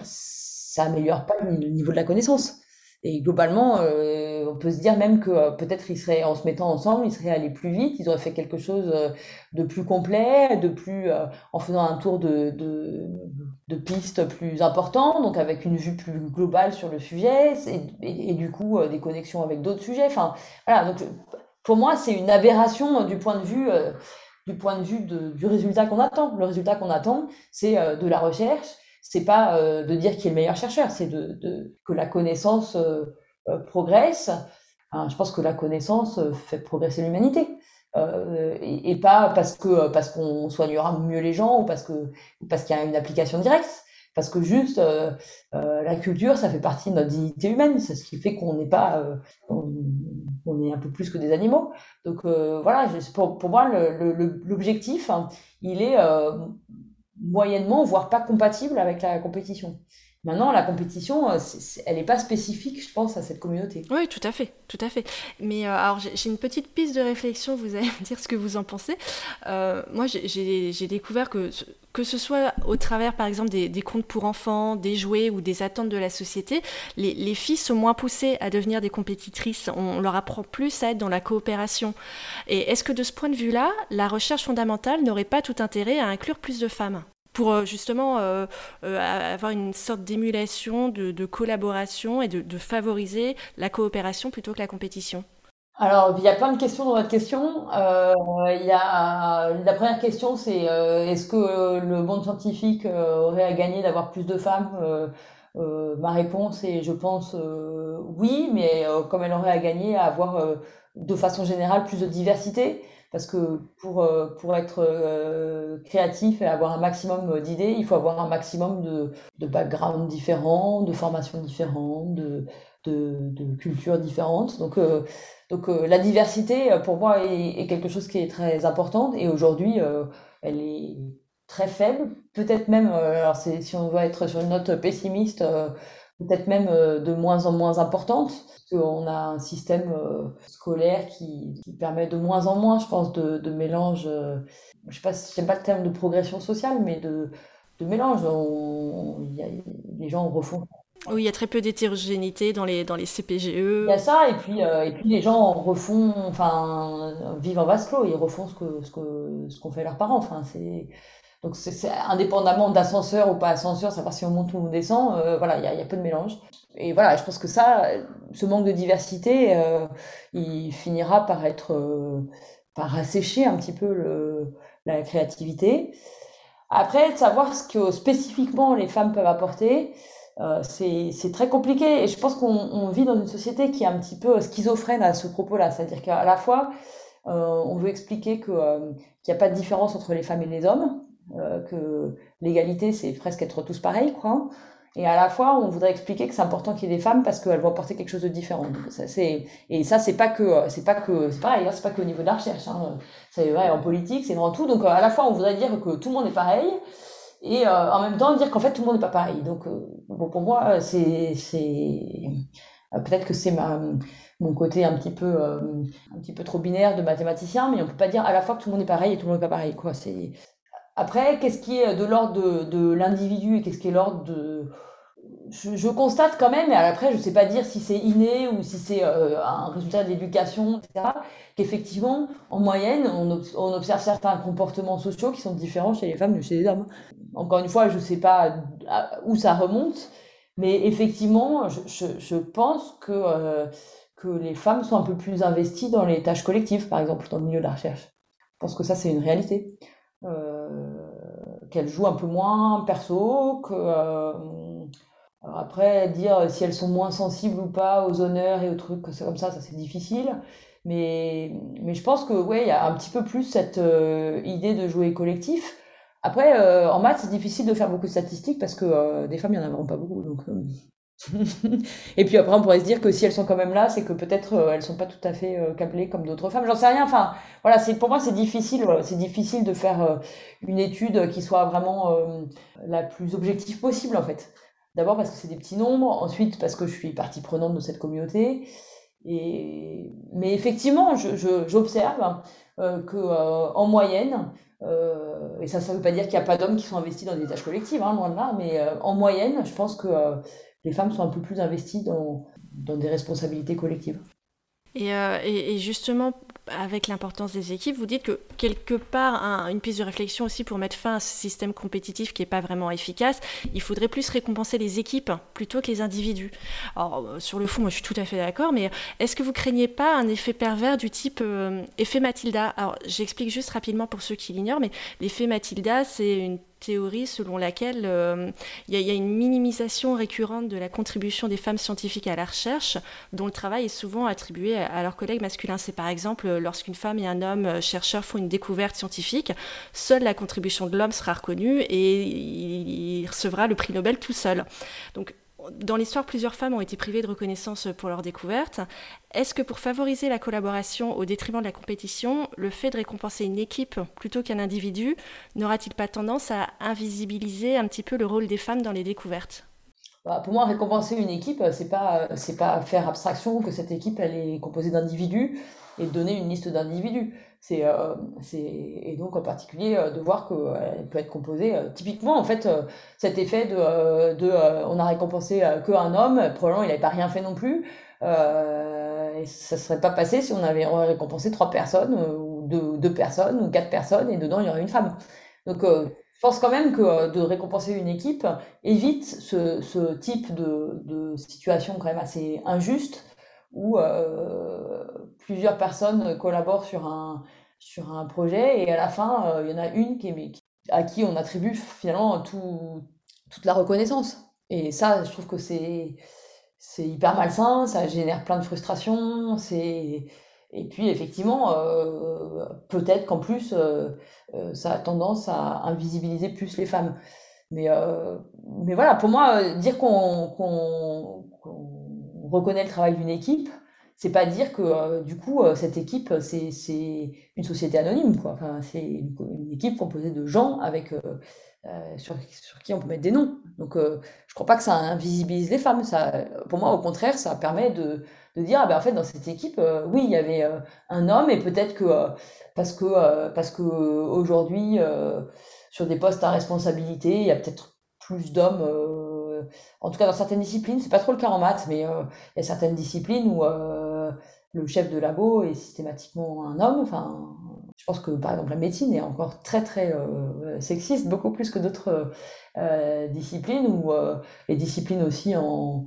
ça améliore pas le niveau de la connaissance. Et globalement, euh, on peut se dire même que euh, peut-être ils seraient, en se mettant ensemble, ils seraient allés plus vite, ils auraient fait quelque chose euh, de plus complet, de plus, en faisant un tour de, de, de pistes plus important, donc avec une vue plus globale sur le sujet, et, du coup des connexions avec d'autres sujets. Enfin, voilà. Donc pour moi, c'est une aberration du point de vue du point de vue du résultat qu'on attend. Le résultat qu'on attend, c'est de la recherche c'est pas euh, de dire qui est le meilleur chercheur, c'est de, que la connaissance euh, euh, progresse. je pense que la connaissance fait progresser l'humanité. Et, pas parce que parce qu'on soignera mieux les gens ou parce que parce qu'il y a une application directe parce que juste la culture ça fait partie de notre dignité humaine c'est ce qui fait qu'on n'est pas on, est un peu plus que des animaux donc voilà pour, pour moi l'objectif hein, il est moyennement, voire pas compatible avec la compétition. Maintenant, la compétition, euh, elle n'est pas spécifique, je pense, à cette communauté. Oui, tout à fait, tout à fait. Mais euh, alors, j'ai une petite piste de réflexion, vous allez me dire ce que vous en pensez. Euh, moi, j'ai découvert que, que ce soit au travers, par exemple, des, des, contes pour enfants, des jouets ou des attentes de la société, les, les, filles sont moins poussées à devenir des compétitrices. On leur apprend plus à être dans la coopération. Et est-ce que de ce point de vue-là, la recherche fondamentale n'aurait pas tout intérêt à inclure plus de femmes? Pour euh, justement euh, euh, avoir une sorte d'émulation, de, collaboration et de, favoriser la coopération plutôt que la compétition alors, il y a plein de questions dans votre question. la première question, c'est est-ce que le monde scientifique aurait à gagner d'avoir plus de femmes Ma réponse est, je pense, oui, mais comme elle aurait à gagner à avoir de façon générale plus de diversité parce que pour, euh, pour être euh, créatif et avoir un maximum d'idées, il faut avoir un maximum de, de backgrounds différents, de formations différentes, de, de, de cultures différentes. Donc, euh, donc la diversité, pour moi, est, quelque chose qui est très important et aujourd'hui, elle est très faible. Peut-être même, alors si on doit être sur une note pessimiste, peut-être même de moins en moins importante qu'on a un système euh, scolaire qui, qui, permet de moins en moins, je pense, de, de mélange. Euh, je sais pas, j'aime pas le terme de progression sociale, mais de, de mélange. y a, les gens refont. Oui, il y a très peu d'hétérogénéité dans les, dans les CPGE. Il y a ça, et puis, euh, et puis les gens refont, enfin, vivent en vase clos, ils refont ce que ce que ce qu'ont fait leurs parents. Enfin, c'est donc c'est indépendamment d'ascenseur ou pas ascenseur, savoir si on monte ou on descend, voilà, il y a, y a peu de mélange et voilà, je pense que ça, ce manque de diversité, euh, il finira par être, euh, par assécher un petit peu le, la créativité. Après, de savoir ce que spécifiquement les femmes peuvent apporter, euh, c'est très compliqué. Et je pense qu'on vit dans une société qui est un petit peu schizophrène à ce propos-là. C'est-à-dire qu'à la fois, euh, on veut expliquer euh, qu'il n'y a pas de différence entre les femmes et les hommes, que l'égalité, c'est presque être tous pareils, quoi. Et à la fois, on voudrait expliquer que c'est important qu'il y ait des femmes parce qu'elles vont apporter quelque chose de différent. ça, et ça, c'est pas que, c'est pas que, c'est pareil, hein, c'est pas que au niveau de la recherche. Hein. C'est vrai, en politique, c'est dans tout. Donc, à la fois, on voudrait dire que tout le monde est pareil et euh, en même temps dire qu'en fait, tout le monde n'est pas pareil. Donc, euh, bon, pour moi, c'est, c'est, euh, peut-être que c'est ma, mon côté un petit peu, un petit peu trop binaire de mathématicien, mais on peut pas dire à la fois que tout le monde est pareil et tout le monde n'est pas pareil, quoi. C'est, après, qu'est-ce qui est de l'ordre de, l'individu et qu'est-ce qui est l'ordre de... Je, constate quand même, et après, je ne sais pas dire si c'est inné ou si c'est euh, un résultat de l'éducation, etc., qu'effectivement, en moyenne, on, observe certains comportements sociaux qui sont différents chez les femmes que chez les hommes. Encore une fois, je ne sais pas où ça remonte, mais effectivement, je, pense euh, que les femmes sont un peu plus investies dans les tâches collectives, par exemple, dans le milieu de la recherche. Je pense que ça, c'est une réalité. Euh, qu'elles jouent un peu moins perso, que euh, après dire si elles sont moins sensibles ou pas aux honneurs et aux trucs comme ça, ça c'est difficile. Mais, mais je pense que ouais, il y a un petit peu plus cette euh, idée de jouer collectif. Après, en maths, c'est difficile de faire beaucoup de statistiques parce que des femmes, il n'y en a pas beaucoup. Donc, et puis après, on pourrait se dire que si elles sont quand même là, c'est que peut-être euh, elles sont pas tout à fait euh, câblées comme d'autres femmes. J'en sais rien. Enfin, voilà, pour moi c'est difficile. C'est difficile de faire euh, une étude qui soit vraiment la plus objective possible en fait. D'abord parce que c'est des petits nombres, ensuite parce que je suis partie prenante de cette communauté. Et mais effectivement, j'observe je, que en moyenne, et ça, ça veut pas dire qu'il n'y a pas d'hommes qui sont investis dans des tâches collectives, hein, loin de là, mais en moyenne, je pense que les femmes sont un peu plus investies dans, des responsabilités collectives. Et, euh, et, justement, avec l'importance des équipes, vous dites que quelque part, une piste de réflexion aussi pour mettre fin à ce système compétitif qui n'est pas vraiment efficace, il faudrait plus récompenser les équipes plutôt que les individus. Alors, euh, sur le fond, moi je suis tout à fait d'accord, mais est-ce que vous craignez pas un effet pervers du type euh, effet Mathilda? Alors, j'explique juste rapidement pour ceux qui l'ignorent, mais l'effet Mathilda, c'est une théorie selon laquelle euh, il y, a une minimisation récurrente de la contribution des femmes scientifiques à la recherche, dont le travail est souvent attribué à, leurs collègues masculins. C'est par exemple lorsqu'une femme et un homme euh, chercheur font une découverte scientifique, seule la contribution de l'homme sera reconnue et il, il recevra le prix Nobel tout seul. Donc dans l'histoire, plusieurs femmes ont été privées de reconnaissance pour leur découverte. Est-ce que pour favoriser la collaboration au détriment de la compétition, le fait de récompenser une équipe plutôt qu'un individu n'aura-t-il pas tendance à invisibiliser un petit peu le rôle des femmes dans les découvertes? Bah, pour moi, récompenser une équipe, c'est pas c'est pas faire abstraction que cette équipe elle est composée d'individus et donner une liste d'individus. C'est euh, et donc en particulier euh, de voir qu'elle peut être composée. Euh, typiquement, en fait, euh, cet effet de, de on a récompensé qu'un homme, probablement il n'avait pas rien fait non plus. et ça serait pas passé si on avait récompensé trois personnes ou deux, deux personnes ou quatre personnes et dedans il y aurait une femme. Donc je pense quand même que euh, de récompenser une équipe évite ce, ce type de, de, situation quand même assez injuste où euh, plusieurs personnes collaborent sur un, sur un projet et à la fin, euh, il y en a une à qui on attribue finalement tout, toute la reconnaissance. Et ça, je trouve que c'est c'est hyper malsain, ça génère plein de frustration, c'est et puis effectivement, euh, peut-être qu'en plus, ça a tendance à invisibiliser plus les femmes. Mais, mais voilà, pour moi, dire qu'on reconnaît le travail d'une équipe, c'est pas dire que du coup, cette équipe, c'est une société anonyme. Quoi. C'est une, équipe composée de gens avec euh, sur, qui on peut mettre des noms. Donc, euh, je crois pas que ça invisibilise les femmes. Ça, pour moi, au contraire, ça permet de, dire, ah ben, en fait, dans cette équipe, euh, oui, il y avait un homme, et peut-être que parce que parce que aujourd'hui, sur des postes à responsabilité, il y a peut-être plus d'hommes. En tout cas, dans certaines disciplines, c'est pas trop le cas en maths, mais il y a certaines disciplines où le chef de labo est systématiquement un homme. Enfin, je pense que par exemple la médecine est encore très très euh, sexiste, beaucoup plus que d'autres euh, disciplines ou euh, les disciplines aussi en,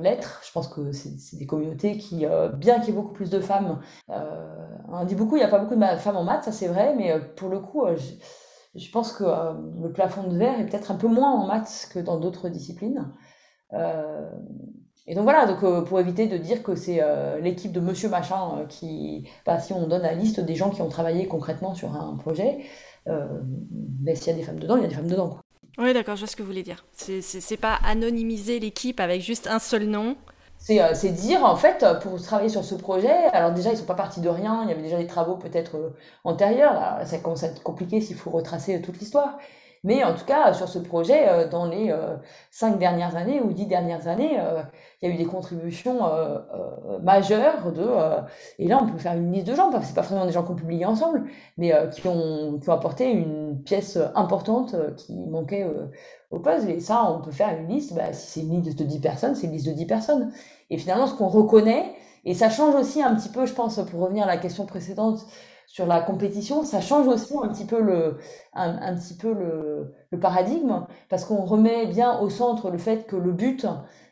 lettres. Je pense que c'est des communautés qui, euh, bien qu'il y ait beaucoup plus de femmes, euh, on dit beaucoup, il n'y a pas beaucoup de femmes en maths, ça c'est vrai, mais euh, pour le coup, je, pense que le plafond de verre est peut-être un peu moins en maths que dans d'autres disciplines. et donc voilà, donc pour éviter de dire que c'est l'équipe de Monsieur Machin qui, bah, si on donne la liste des gens qui ont travaillé concrètement sur un projet, ben, s'il y a des femmes dedans, il y a des femmes dedans. Oui, d'accord, je vois ce que vous voulez dire. C'est pas anonymiser l'équipe avec juste un seul nom. Euh, c'est dire, en fait, pour travailler sur ce projet, alors déjà, ils sont pas partis de rien, il y avait déjà des travaux peut-être euh, antérieurs, là, ça commence à être compliqué s'il faut retracer toute l'histoire. Mais en tout cas, sur ce projet, euh, dans les euh, cinq dernières années ou dix dernières années, euh, il y a eu des contributions majeures de. et là, on peut faire une liste de gens, parce que c'est pas forcément des gens qui ont publié ensemble, mais qui, ont, qui ont apporté une pièce importante qui manquait au puzzle. Et ça, on peut faire une liste. Bah, si c'est une liste de dix personnes, c'est une liste de dix personnes. Et finalement, ce qu'on reconnaît, et ça change aussi un petit peu, je pense, pour revenir à la question précédente, sur la compétition, ça change aussi un petit peu le, paradigme, parce qu'on remet bien au centre le fait que le but,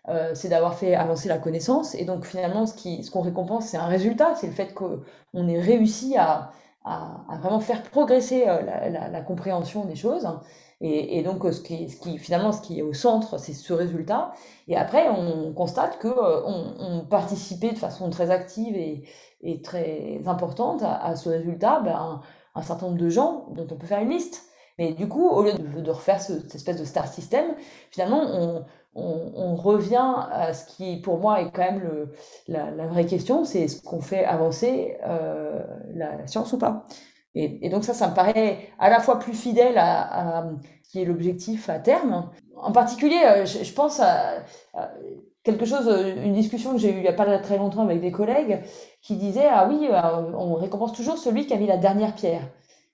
euh, c'est d'avoir fait avancer la connaissance, et donc finalement, ce qu'on récompense, c'est un résultat, c'est le fait qu'on ait réussi à, vraiment faire progresser euh, la compréhension des choses. Et, donc, ce qui, finalement, ce qui est au centre, c'est ce résultat. Et après, on constate que euh, on, participait de façon très active et, très importante à, ce résultat ben, un, certain nombre de gens dont on peut faire une liste. Mais du coup, au lieu de, refaire cette espèce de star system, finalement, on, revient à ce qui, pour moi, est quand même la, vraie question, c'est ce qu'on fait avancer euh, la science ou pas. Et, donc ça, ça me paraît à la fois plus fidèle à, qui est l'objectif à terme. En particulier, euh, je, pense à, quelque chose, euh, une discussion que j'ai eue il n'y a pas très longtemps avec des collègues qui disaient Ah oui, euh, on récompense toujours celui qui a mis la dernière pierre.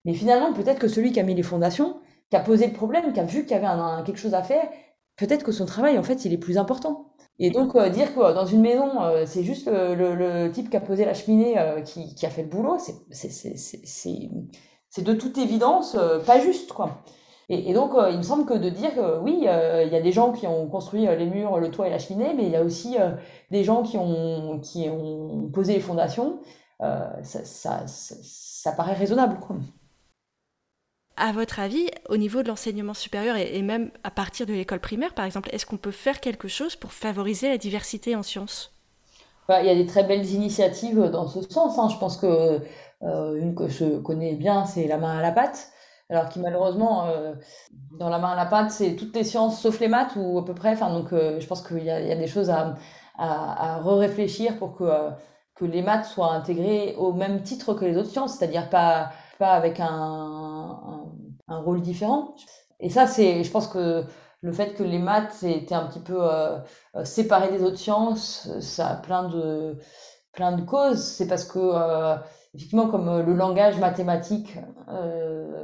Mais finalement, peut-être que celui qui a mis les fondations, qui a posé le problème, qui a vu qu'il y avait quelque chose à faire, peut-être que son travail, en fait, il est plus important. Et donc, euh, dire que dans une maison, c'est juste le, le, type qui a posé la cheminée qui, qui, a fait le boulot, c'est de toute évidence pas juste, quoi. Et, donc, euh, il me semble que de dire que oui, euh, il y a des gens qui ont construit euh, les murs, le toit et la cheminée, mais il y a aussi des gens qui ont, qui ont posé les fondations, ça, ça, ça, paraît raisonnable. Quoi. À votre avis, au niveau de l'enseignement supérieur et, même à partir de l'école primaire, par exemple, est-ce qu'on peut faire quelque chose pour favoriser la diversité en sciences? Bah, Il y a des très belles initiatives dans ce sens. Hein. Je pense que une que je connais bien, c'est la main à la pâte alors qui malheureusement, euh, dans la main à la pâte, c'est toutes les sciences sauf les maths ou à peu près. Enfin, donc, euh, je pense qu'il y, a des choses à, à, re-réfléchir pour que, euh, que les maths soient intégrées au même titre que les autres sciences, c'est-à-dire pas, pas avec un, un, rôle différent. Et ça, c'est, je pense que le fait que les maths étaient un petit peu séparées des autres sciences, ça a plein de, plein de causes. C'est parce que effectivement, comme euh, le langage mathématique euh,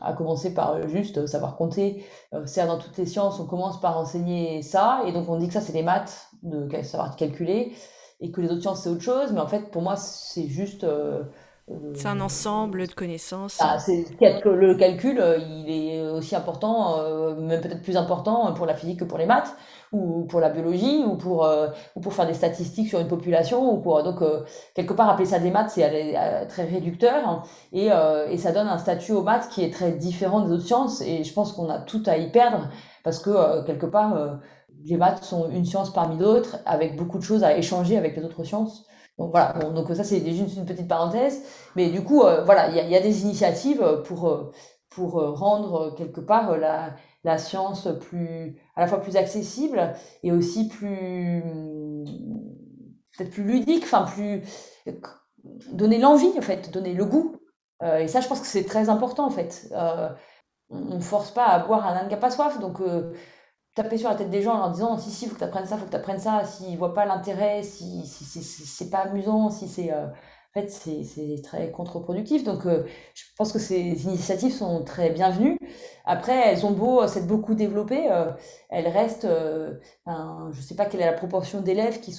a commencé par euh, juste savoir compter, c'est dans toutes les sciences, on commence par enseigner ça, et donc on dit que ça c'est les maths, de savoir calculer, et que les autres sciences c'est autre chose, mais en fait pour moi c'est juste... c'est un ensemble de connaissances. Ah, le calcul, il est aussi important, même peut-être plus important pour la physique que pour les maths ou pour la biologie ou pour euh, ou pour faire des statistiques sur une population donc euh, quelque part appeler ça des maths c'est euh, très réducteur et et ça donne un statut aux maths qui est très différent des autres sciences et je pense qu'on a tout à y perdre parce que quelque part les maths sont une science parmi d'autres avec beaucoup de choses à échanger avec les autres sciences donc voilà, donc ça c'est juste une petite parenthèse, mais du coup voilà, il y a, des initiatives pour pour rendre quelque part la, la science plus à la fois plus accessible et aussi plus peut-être plus ludique, enfin plus donner l'envie en fait, donner le goût. Euh, et ça, je pense que c'est très important en fait. Euh, on ne force pas à boire un âne qui n'a pas soif, donc euh, taper sur la tête des gens en leur disant si si faut que tu apprennes ça, faut que tu apprennes ça, s'ils voient pas l'intérêt, si, si, c'est pas amusant, si c'est en fait, c'est très contre-productif. Donc, euh, je pense que ces initiatives sont très bienvenues. Après, elles ont beau s'être beaucoup développées, euh, elles restent. Euh, je ne sais pas quelle est la proportion d'élèves qui,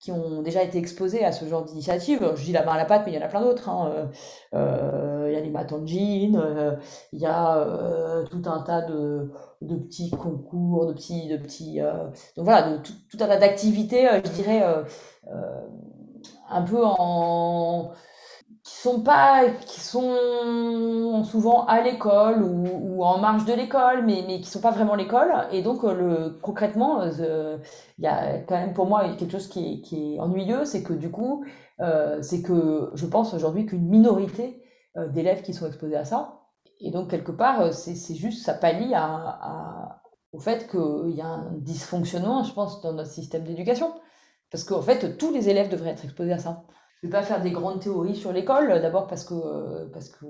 qui ont déjà été exposés à ce genre d'initiative. Je dis la main à la pâte, mais il y en a plein d'autres. Hein. il y a les maths en jean, il y a tout un tas de, petits concours, de petits. De petits donc voilà, tout, un tas d'activités, je dirais un peu en qui sont pas qui sont souvent à l'école ou, en marge de l'école mais mais qui sont pas vraiment l'école. Et donc euh, le concrètement euh, il y a quand même pour moi quelque chose qui est, ennuyeux c'est que du coup euh, c'est que je pense aujourd'hui qu'une minorité d'élèves qui sont exposés à ça et donc quelque part c'est juste ça pallie au fait qu'il y a un dysfonctionnement je pense dans notre système d'éducation parce qu'en fait, tous les élèves devraient être exposés à ça. Je ne vais pas faire des grandes théories sur l'école, d'abord parce que, parce que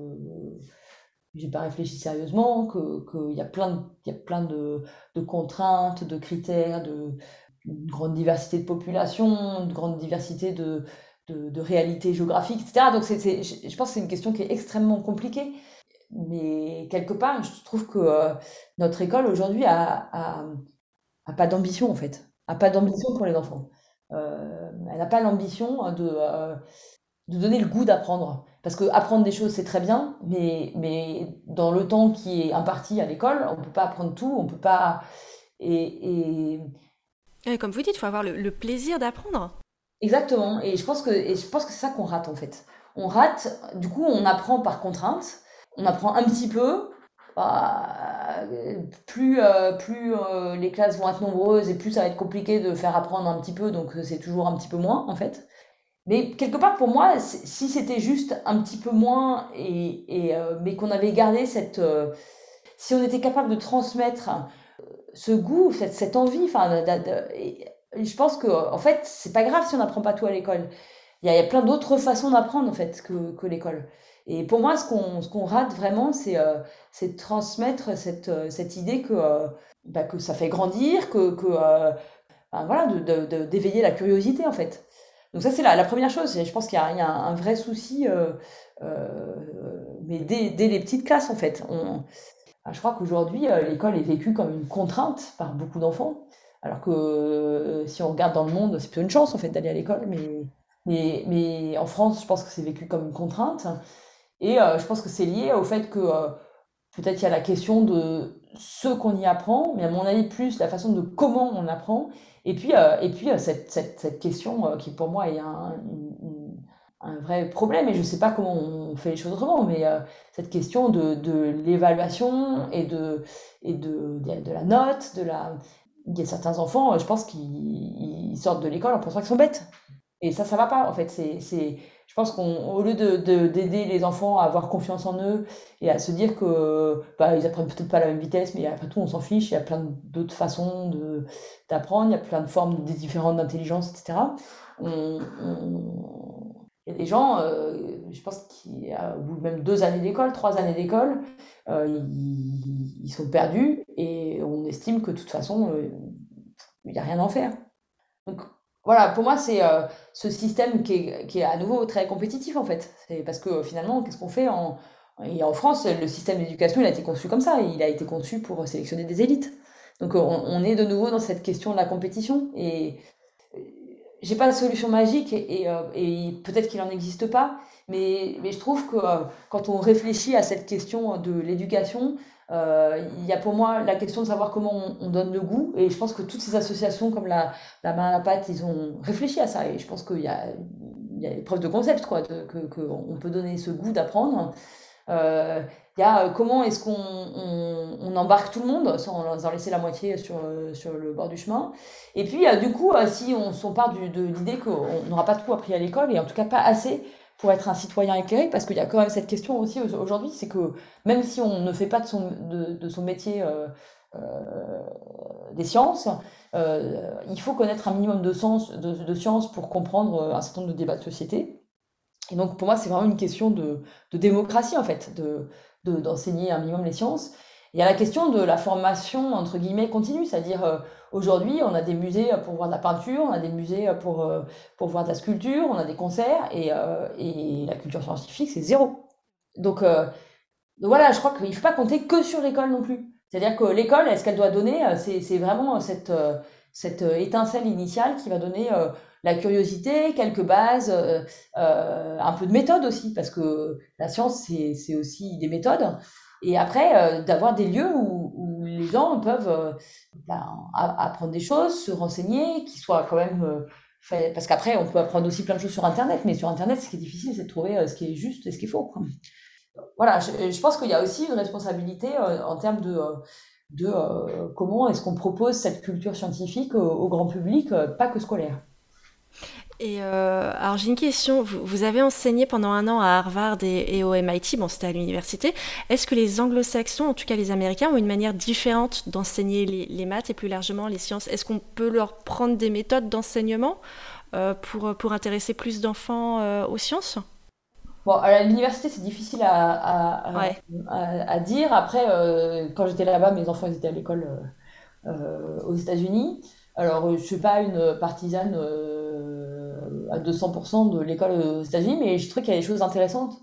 j'ai pas réfléchi sérieusement, qu'il y a plein, de, y a plein de, de, contraintes, de critères, de, grande diversité de population, une grande diversité de, de, de réalités géographiques, etc. Donc c'est, je pense que c'est une question qui est extrêmement compliquée. Mais quelque part, je trouve que euh, notre école aujourd'hui a, a, a, pas d'ambition en fait, a pas d'ambition pour les enfants. Euh, elle n'a pas l'ambition de, euh, de donner le goût d'apprendre. Parce que apprendre des choses, c'est très bien, mais, mais dans le temps qui est imparti à l'école, on ne peut pas apprendre tout, on peut pas... Et, et... comme vous dites, il faut avoir le, plaisir d'apprendre. Exactement, et je pense que, et je pense que c'est ça qu'on rate en fait. On rate, du coup on apprend par contrainte, on apprend un petit peu, bah, plus, euh, plus euh, les classes vont être nombreuses et plus ça va être compliqué de faire apprendre un petit peu, donc c'est toujours un petit peu moins en fait. Mais quelque part pour moi, si c'était juste un petit peu moins, et, et euh, mais qu'on avait gardé cette... si on était capable de transmettre ce goût, cette, cette envie, enfin, je pense que en fait, c'est pas grave si on n'apprend pas tout à l'école. Il y, a, plein d'autres façons d'apprendre en fait que, que l'école. Et pour moi, ce qu'on qu'on rate vraiment, c'est euh, de transmettre cette, euh, cette idée que, euh, bah, que ça fait grandir, que, que ben voilà, d'éveiller la curiosité en fait. Donc ça, c'est la, la, première chose. Je pense qu'il y, y, a un vrai souci, mais dès, dès, les petites classes en fait. On, je crois qu'aujourd'hui, l'école est vécue comme une contrainte par beaucoup d'enfants. Alors que si on regarde dans le monde, c'est plutôt une chance en fait d'aller à l'école, mais, mais, mais en France, je pense que c'est vécu comme une contrainte. Et euh, je pense que c'est lié au fait que euh, peut-être il y a la question de ce qu'on y apprend, mais à mon avis plus la façon de comment on apprend. Et puis, euh, et puis cette, cette, cette, question qui pour moi est un, un vrai problème, et je ne sais pas comment on fait les choses autrement, mais cette question de, de l'évaluation et, de, et de, de, la note, de la... Il y a certains enfants, je pense qu'ils sortent de l'école en pensant qu'ils sont bêtes. Et ça, ça va pas, en fait. C'est je pense qu'au lieu d'aider de, les enfants à avoir confiance en eux et à se dire que bah, ils apprennent peut-être pas à la même vitesse, mais après tout, on s'en fiche, il y a plein d'autres façons d'apprendre, il y a plein de formes différentes d'intelligence, etc. On, Il y a des gens, euh, je pense qu'au bout de même deux années d'école, trois années d'école, euh, ils, sont perdus et on estime que de toute façon, euh, il n'y a rien à en faire. Voilà, pour moi, c'est euh, ce système qui est, qui est, à nouveau très compétitif, en fait. C'est parce que finalement, qu'est-ce qu'on fait en, et en France, le système d'éducation, il a été conçu comme ça. Il a été conçu pour sélectionner des élites. Donc, on, est de nouveau dans cette question de la compétition. Et euh, j'ai pas de solution magique et, et, euh, peut-être qu'il n'en existe pas. Mais, mais je trouve que quand on réfléchit à cette question de l'éducation, euh, il y a pour moi la question de savoir comment on, donne le goût. Et je pense que toutes ces associations comme la, main à la pâte, ils ont réfléchi à ça. Et je pense qu'il y a, il y a des preuves de concept, quoi, qu'on on peut donner ce goût d'apprendre. Euh, il y a euh, comment est-ce qu'on on, on, embarque tout le monde sans en laisser la moitié sur, sur le bord du chemin. Et puis, du coup, si on s'empare de l'idée qu'on n'aura pas tout appris à l'école, et en tout cas pas assez pour être un citoyen éclairé, parce qu'il y a quand même cette question aussi aujourd'hui, c'est que même si on ne fait pas de son, de, son métier euh, euh, des sciences, euh, il faut connaître un minimum de, sens, de, sciences pour comprendre un certain nombre de débats de société. Et donc pour moi, c'est vraiment une question de, démocratie, en fait, d'enseigner un minimum les sciences. Il y a la question de la formation, entre guillemets, continue, c'est-à-dire euh, aujourd'hui, on a des musées pour voir de la peinture, on a des musées pour, euh, pour voir de la sculpture, on a des concerts, et, euh, et la culture scientifique, c'est zéro. Donc, voilà, je crois qu'il ne faut pas compter que sur l'école non plus. C'est-à-dire que l'école, est-ce qu'elle doit donner, c'est vraiment cette, cette étincelle initiale qui va donner la curiosité, quelques bases, un peu de méthode aussi, parce que la science, c'est aussi des méthodes. Et après, euh, d'avoir des lieux où, les gens peuvent euh, ben, apprendre des choses, se renseigner, qui soient quand même euh, parce qu'après, on peut apprendre aussi plein de choses sur Internet, mais sur Internet, ce qui est difficile, c'est de trouver ce qui est juste et ce qu'il faut. Voilà, je, pense qu'il y a aussi une responsabilité en termes de comment est-ce qu'on propose cette culture scientifique au grand public, pas que scolaire. Et euh, alors j'ai une question. Vous, avez enseigné pendant un an à Harvard et, au MIT, bon c'était à l'université. Est-ce que les anglo-saxons, en tout cas les Américains, ont une manière différente d'enseigner les, maths et plus largement les sciences? Est-ce qu'on peut leur prendre des méthodes d'enseignement euh, pour, pour intéresser plus d'enfants euh, aux sciences? Bon, à l'université, c'est difficile à, à, dire. Après, quand j'étais là-bas, mes enfants ils étaient à l'école aux États-Unis. Alors, je ne suis pas une partisane à 200% de l'école aux États-Unis, mais je trouve qu'il y a des choses intéressantes.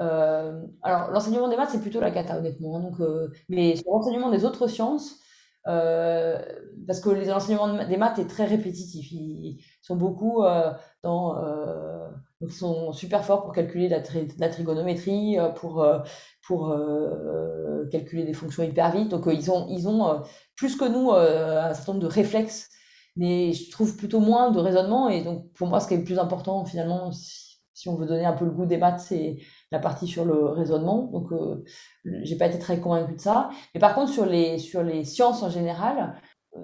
Euh, alors, l'enseignement des maths, c'est plutôt la cata, honnêtement. Donc, euh, mais sur l'enseignement des autres sciences, euh, parce que l'enseignement des maths est très répétitif. Ils, sont beaucoup dans. ils sont super forts pour calculer la, la trigonométrie, pour, pour calculer des fonctions hyper vite. Donc, ils ont, ils ont plus que nous un certain nombre de réflexes mais je trouve plutôt moins de raisonnement. Et donc, pour moi, ce qui est le plus important, finalement, si, on veut donner un peu le goût des maths, c'est la partie sur le raisonnement. Donc, euh, j'ai pas été très convaincue de ça. Mais par contre, sur les, sur les sciences en général, euh,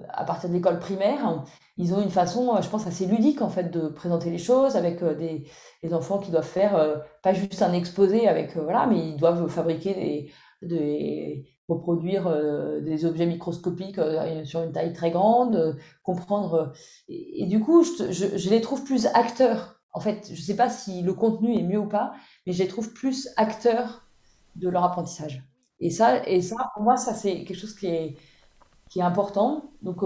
à partir de l'école primaire, ils ont une façon, euh, je pense, assez ludique en fait de présenter les choses avec euh, des, enfants qui doivent faire pas juste un exposé avec voilà, mais ils doivent fabriquer des, reproduire euh, des objets microscopiques euh, sur une taille très grande, euh, comprendre. Et, du coup, je, je, les trouve plus acteurs. En fait, je ne sais pas si le contenu est mieux ou pas, mais je les trouve plus acteurs de leur apprentissage. Et ça, et ça pour moi, ça c'est quelque chose qui est, qui est important. Donc,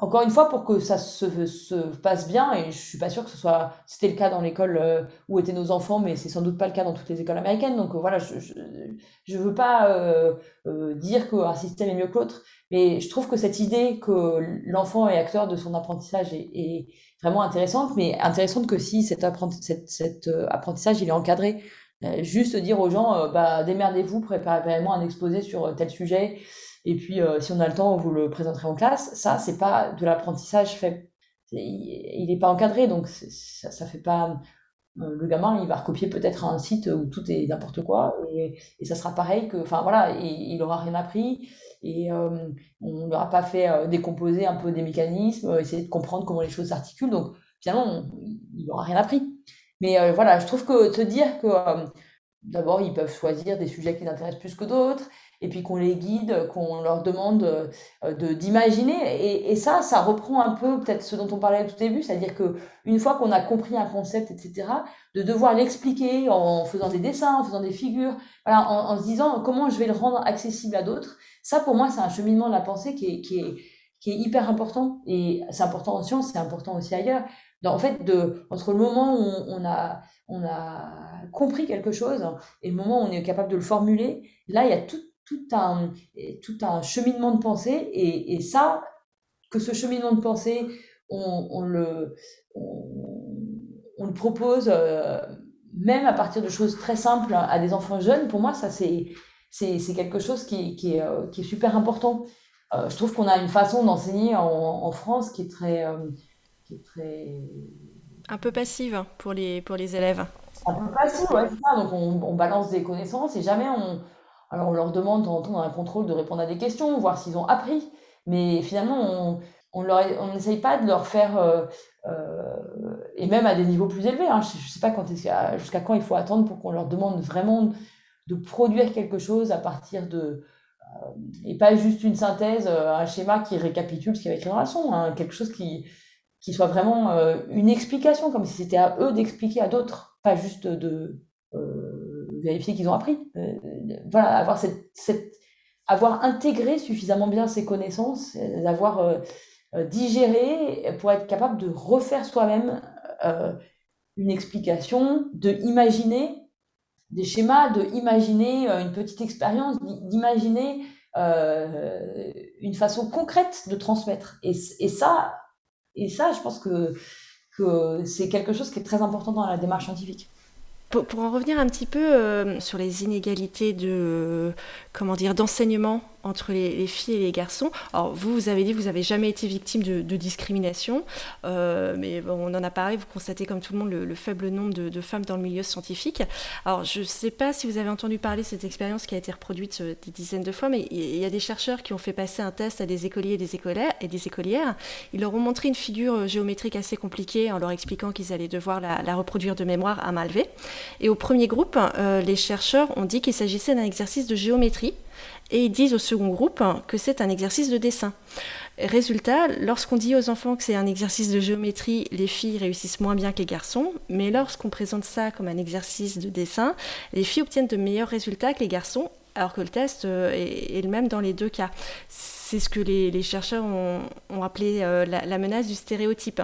encore une fois, pour que ça se, se, passe bien, et je suis pas sûre que ce soit, c'était le cas dans l'école euh, où étaient nos enfants, mais c'est sans doute pas le cas dans toutes les écoles américaines. Donc euh, voilà, je, je, veux pas euh, dire qu'un système est mieux que l'autre, mais je trouve que cette idée que l'enfant est acteur de son apprentissage est, vraiment intéressante, mais intéressante que si cet, cet, apprentissage il est encadré. juste dire aux gens, bah démerdez-vous, préparez-moi un exposé sur tel sujet. Et puis, euh, si on a le temps, vous le présenterez en classe. Ça, c'est pas de l'apprentissage fait. Il n'est pas encadré, donc ça, ça fait pas. Euh, le gamin, il va recopier peut-être un site où tout est n'importe quoi, et, ça sera pareil que. Enfin voilà, il n'aura rien appris, et euh, on n'aura pas fait décomposer un peu des mécanismes, essayer de comprendre comment les choses s'articulent. Donc finalement, il n'aura rien appris. Mais voilà, je trouve que se dire que d'abord, ils peuvent choisir des sujets qui les intéressent plus que d'autres, et puis qu'on les guide, qu'on leur demande euh, de d'imaginer. Et, ça, ça reprend un peu peut-être ce dont on parlait au tout début, c'est-à-dire que une fois qu'on a compris un concept, etc., de devoir l'expliquer en faisant des dessins, en faisant des figures, voilà, en, se disant comment je vais le rendre accessible à d'autres. Ça, pour moi, c'est un cheminement de la pensée qui est, qui est, qui est hyper important. Et c'est important en sciences, c'est important aussi ailleurs. en fait, de, entre le moment où on a, on a compris quelque chose et le moment où on est capable de le formuler, là, il y a tout tout un, tout un cheminement de pensée. Et, et ça, que ce cheminement de pensée, on, on le, on, le propose euh, même à partir de choses très simples à des enfants jeunes, pour moi, ça, c'est, c'est, c'est quelque chose qui, qui, est, euh, qui est super important. Euh, je trouve qu'on a une façon d'enseigner en, en, France qui est très, qui est très... Un peu passive pour les, pour les élèves. Un peu passive, ouais, c'est ça. Donc on, on balance des connaissances et jamais on, alors on leur demande de temps dans un contrôle de répondre à des questions, voir s'ils ont appris, mais finalement on n'essaye pas de leur faire euh, euh, et même à des niveaux plus élevés. Hein, je, ne sais pas jusqu'à quand il faut attendre pour qu'on leur demande vraiment de produire quelque chose à partir de euh, et pas juste une synthèse, un schéma qui récapitule ce qui va écrit dans la leçon, hein, quelque chose qui qui soit vraiment une explication, comme si c'était à eux d'expliquer à d'autres, pas juste de vérifier qu'ils ont appris. Euh, voilà, avoir cette, cette avoir intégré suffisamment bien ses connaissances, d'avoir euh, euh, digéré pour être capable de refaire soi-même une explication, de imaginer des schémas, de imaginer une petite expérience, d'imaginer une façon concrète de transmettre. Et, ça, et ça, je pense que c'est quelque chose qui est très important dans la démarche scientifique. Pour, en revenir un petit peu euh, sur les inégalités de comment dire d'enseignement entre les, filles et les garçons. Alors vous, vous avez dit que vous n'avez jamais été victime de, discrimination, euh, mais on en a parlé, vous constatez comme tout le monde le, faible nombre de, femmes dans le milieu scientifique. Alors je ne sais pas si vous avez entendu parler de cette expérience qui a été reproduite euh, des dizaines de fois, mais il y a des chercheurs qui ont fait passer un test à des écoliers et des, écolières, et des écolières. Ils leur ont montré une figure euh, géométrique assez compliquée en leur expliquant qu'ils allaient devoir la, reproduire de mémoire à main levée. Et au premier groupe, les chercheurs ont dit qu'il s'agissait d'un exercice de géométrie et ils disent au second groupe que c'est un exercice de dessin. Résultat, lorsqu'on dit aux enfants que c'est un exercice de géométrie, les filles réussissent moins bien que les garçons, mais lorsqu'on présente ça comme un exercice de dessin, les filles obtiennent de meilleurs résultats que les garçons, alors que le test euh, est, le même dans les deux cas c'est ce que les, chercheurs ont, appelé euh, la, menace du stéréotype.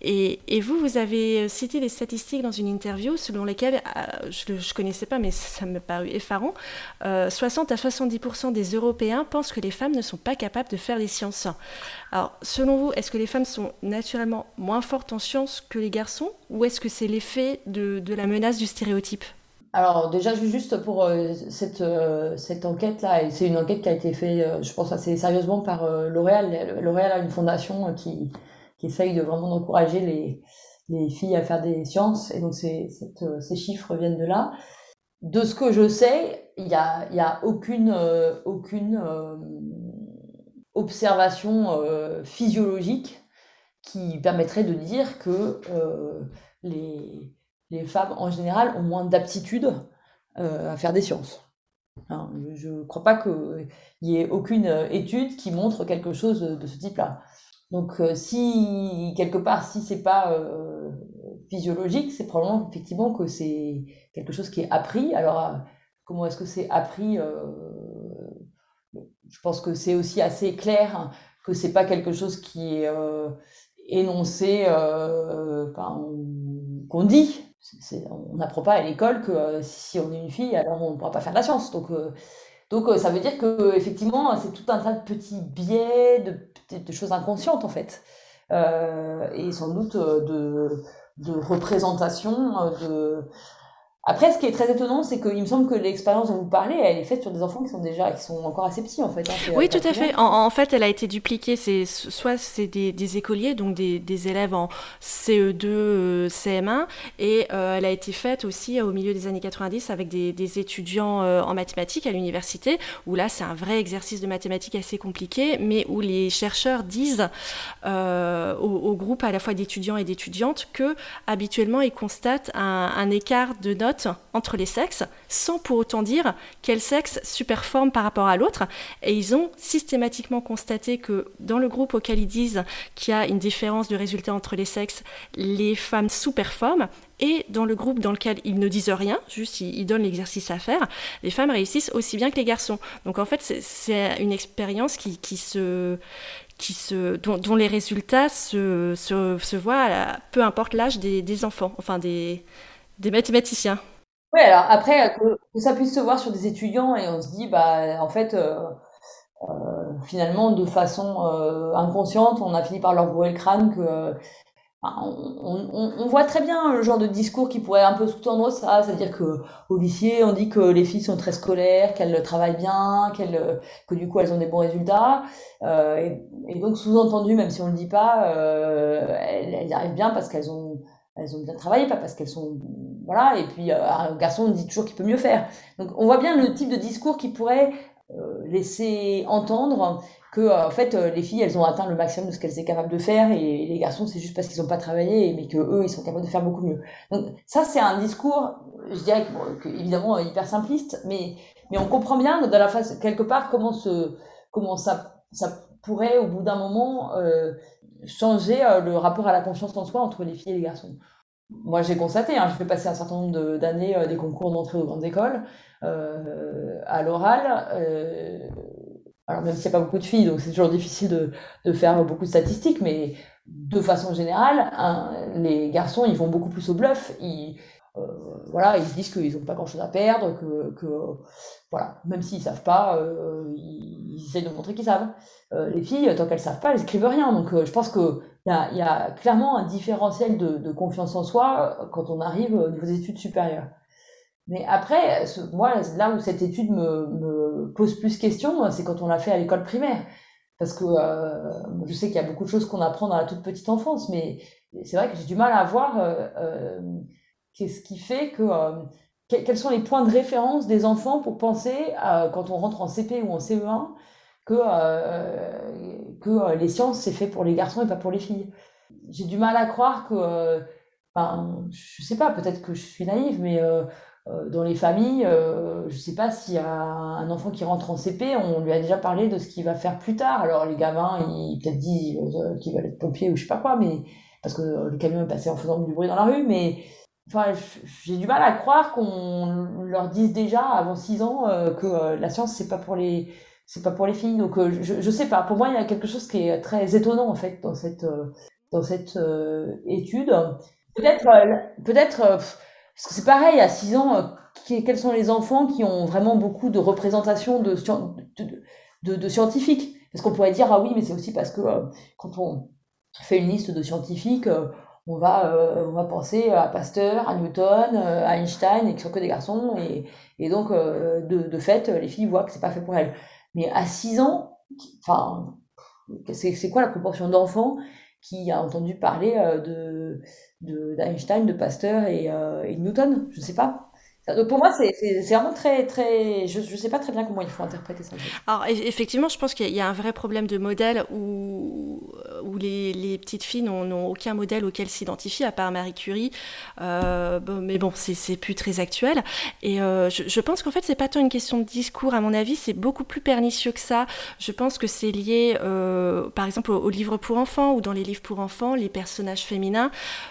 Et, vous, vous avez cité des statistiques dans une interview selon lesquelles, euh, je ne connaissais pas, mais ça me paru effarant, 60 euh, à 70% des Européens pensent que les femmes ne sont pas capables de faire des sciences. Alors, selon vous, est-ce que les femmes sont naturellement moins fortes en sciences que les garçons, ou est-ce que c'est l'effet de la menace du stéréotype? Alors déjà, juste pour euh, cette, euh, cette enquête-là, et c'est une enquête qui a été faite, euh, je pense, assez sérieusement par L'Oréal. L'Oréal a une fondation qui, qui essaye de vraiment encourager les, les filles à faire des sciences, et donc ces chiffres viennent de là. De ce que je sais, il n'y a, y a aucune, aucune observation physiologique qui permettrait de dire que les les femmes en général ont moins d'aptitude euh, à faire des sciences. Hein, je ne crois pas qu'il y ait aucune étude qui montre quelque chose de, ce type-là. Donc euh, si quelque part, si c'est pas euh, physiologique, c'est probablement effectivement que c'est quelque chose qui est appris. Alors comment est-ce que c'est appris Je pense que c'est aussi assez clair que c'est pas quelque chose qui est énoncé, qu'on dit on n'apprend pas à l'école que euh, si on est une fille, alors on ne pourra pas faire de la science. Donc, euh, euh, ça veut dire que effectivement, c'est tout un tas de petits biais, de, de choses inconscientes en fait, et sans doute de, de représentation de après, ce qui est très étonnant, c'est qu'il me semble que l'expérience dont vous parlez, elle est faite sur des enfants qui sont déjà, qui sont encore assez petits en fait. Hein, oui, tout à fait. En, fait, elle a été dupliquée. C'est soit c'est des, écoliers, donc des, élèves en CE2, euh, CM1, et euh, elle a été faite aussi au milieu des années 90 avec des, étudiants euh, en mathématiques à l'université, où là c'est un vrai exercice de mathématiques assez compliqué, mais où les chercheurs disent au, au, groupe à la fois d'étudiants et d'étudiantes que habituellement ils constatent un, un écart de notes entre les sexes sans pour autant dire quel sexe superforme par rapport à l'autre. Et ils ont systématiquement constaté que dans le groupe auquel ils disent qu'il y a une différence de résultat entre les sexes, les femmes sous-performent. Et dans le groupe dans lequel ils ne disent rien, juste ils, donnent l'exercice à faire, les femmes réussissent aussi bien que les garçons. Donc en fait, c'est une expérience qui, se, qui se, dont, les résultats se, se, se voient, peu importe l'âge des, des enfants, enfin des, des mathématiciens. Oui, alors après, que, ça puisse se voir sur des étudiants et on se dit, bah, en fait, euh, euh, finalement, de façon euh, inconsciente, on a fini par leur bourrer le crâne que. on, voit très bien le genre de discours qui pourrait un peu sous-tendre ça, c'est-à-dire que au lycée, on dit que les filles sont très scolaires, qu'elles travaillent bien, qu'elles, que du coup elles ont des bons résultats, et, donc sous-entendu, même si on le dit pas, elles, elles, arrivent bien parce qu'elles ont elles ont bien travaillé, pas parce qu'elles sont voilà. Et puis euh, un garçon dit toujours qu'il peut mieux faire. Donc on voit bien le type de discours qui pourrait euh, laisser entendre que euh, en fait les filles elles ont atteint le maximum de ce qu'elles étaient capables de faire et les garçons c'est juste parce qu'ils n'ont pas travaillé mais que eux ils sont capables de faire beaucoup mieux. Donc ça c'est un discours, je dirais évidemment hyper simpliste, mais mais on comprend bien dans la face quelque part comment comment ça ça pourrait au bout d'un moment changer le rapport à la confiance en soi entre les filles et les garçons. moi j'ai constaté, hein, fait passer un certain nombre d'années des concours d'entrée aux grandes écoles à l'oral. alors même s'il n'y a pas beaucoup de filles, donc c'est toujours difficile de, faire beaucoup de statistiques, mais de façon générale, les garçons, ils vont beaucoup plus au bluff. Euh, voilà, ils se disent qu'ils n'ont pas grand-chose à perdre, que, que voilà, même s'ils savent pas, euh, ils, ils, essayent de montrer qu'ils savent. Euh, les filles, tant qu'elles savent pas, elles écrivent rien. Donc, je pense qu'il y a, y a clairement un différentiel de, confiance en soi quand on arrive au niveau des études supérieures. Mais après, moi, là où cette étude me, pose plus question, c'est quand on l'a fait à l'école primaire. Parce que euh, je sais qu'il y a beaucoup de choses qu'on apprend dans la toute petite enfance, mais c'est vrai que j'ai du mal à voir euh, euh, qu'est-ce qui fait que. quels sont les points de référence des enfants pour penser, quand on rentre en CP ou en CE1, que, que les sciences, c'est fait pour les garçons et pas pour les filles? J'ai du mal à croire que. Enfin, je sais pas, peut-être que je suis naïve, mais euh, dans les familles, euh, je sais pas s'il y a un enfant qui rentre en CP, on lui a déjà parlé de ce qu'il va faire plus tard. Alors les gamins, ils peut-être dit euh, qu'il va être pompier ou je sais pas quoi, mais parce que le camion est passé en faisant du bruit dans la rue, mais enfin, j'ai du mal à croire qu'on leur dise déjà avant 6 ans que la science c'est pas pour les c'est pas pour les filles. Donc je, je sais pas. Pour moi, il y a quelque chose qui est très étonnant en fait dans cette dans cette étude. Peut-être peut-être parce que c'est pareil, à 6 ans, euh, quels sont les enfants qui ont vraiment beaucoup de représentation de, de, de, scientifiques? Parce qu'on pourrait dire, ah oui, mais c'est aussi parce que euh, quand on fait une liste de scientifiques, euh, on, va, on va penser à Pasteur, à Newton, à Einstein, et qui sont que des garçons. Et, et donc, de, de fait, les filles voient que c'est pas fait pour elles. Mais à 6 ans, enfin, c'est quoi la proportion d'enfants qui a entendu parler de d'Einstein, de, Pasteur et, euh, et, de Newton, je sais pas. Donc pour moi, c'est vraiment très, très. Je ne sais pas très bien comment il faut interpréter ça. Alors, effectivement, je pense qu'il y a un vrai problème de modèle où, où les, petites filles n'ont aucun modèle auquel s'identifier, à part Marie Curie. Euh, bon, mais bon, c'est plus très actuel. Et euh, je, pense qu'en fait, c'est pas tant une question de discours, à mon avis, c'est beaucoup plus pernicieux que ça. Je pense que c'est lié, euh, par exemple, aux, livres pour enfants, ou dans les livres pour enfants, les personnages féminins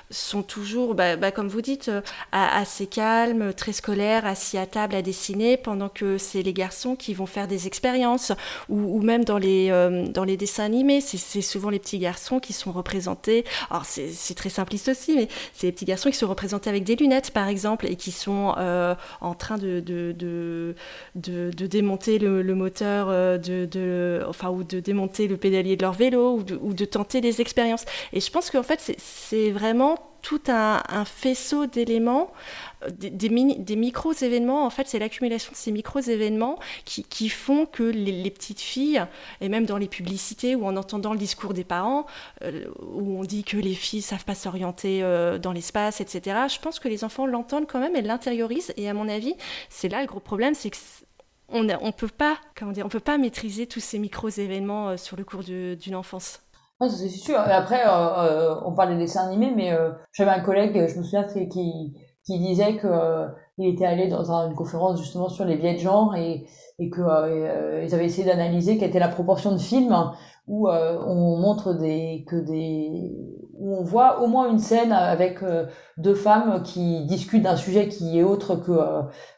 sont toujours, bah, bah, comme vous dites, assez calmes, très scolaire, assis à table à dessiner, pendant que c'est les garçons qui vont faire des expériences, ou, même dans les, dans les dessins animés, c'est souvent les petits garçons qui sont représentés. Alors c'est très simpliste aussi, mais c'est les petits garçons qui sont représentés avec des lunettes, par exemple, et qui sont euh, en train de, démonter le, moteur, euh, enfin, ou de démonter le pédalier de leur vélo, ou de tenter des expériences. Et je pense qu'en fait, c'est vraiment tout un, faisceau d'éléments, euh, des, des, micros-événements. En fait, c'est l'accumulation de ces micros-événements qui, font que les, petites filles, et même dans les publicités ou en entendant le discours des parents, euh, où on dit que les filles savent pas s'orienter euh, dans l'espace, etc., je pense que les enfants l'entendent quand même et l'intériorisent. Et à mon avis, c'est là le gros problème, c'est que on ne peut pas, peut pas maîtriser tous ces micros-événements sur le cours d'une enfance c'est sûr. Après, euh, euh, on parle des dessins animés, mais euh, j'avais un collègue, je me souviens, qui, qui disait que il était allé dans une conférence justement sur les biais de genre et, et que ils avaient essayé d'analyser quelle était la proportion de films où on montre des que des où on voit au moins une scène avec deux femmes qui discutent d'un sujet qui est autre que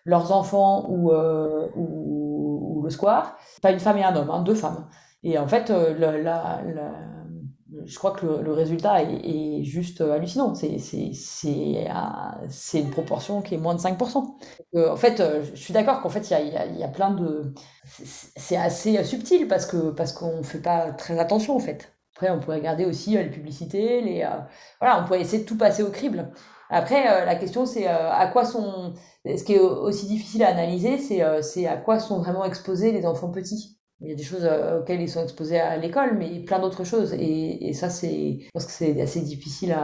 leurs enfants ou, ou, ou, le square. Pas une femme et un homme, hein, deux femmes. Et en fait, la, la je crois que le, résultat est, juste hallucinant. C'est, une proportion qui est moins de 5%. Euh, en fait, euh, je suis d'accord qu'en fait, il y a, plein de. C'est assez subtil parce, que, parce qu'on ne fait pas très attention, en fait. Après, on pourrait regarder aussi euh, les publicités, les, voilà, on pourrait essayer de tout passer au crible. Après, la question, c'est à quoi sont. Ce qui est aussi difficile à analyser, c'est à quoi sont vraiment exposés les enfants petits. Il y a des choses euh, auxquelles ils sont exposés à l'école, mais plein d'autres choses. Et, ça, c'est, je pense que c'est assez difficile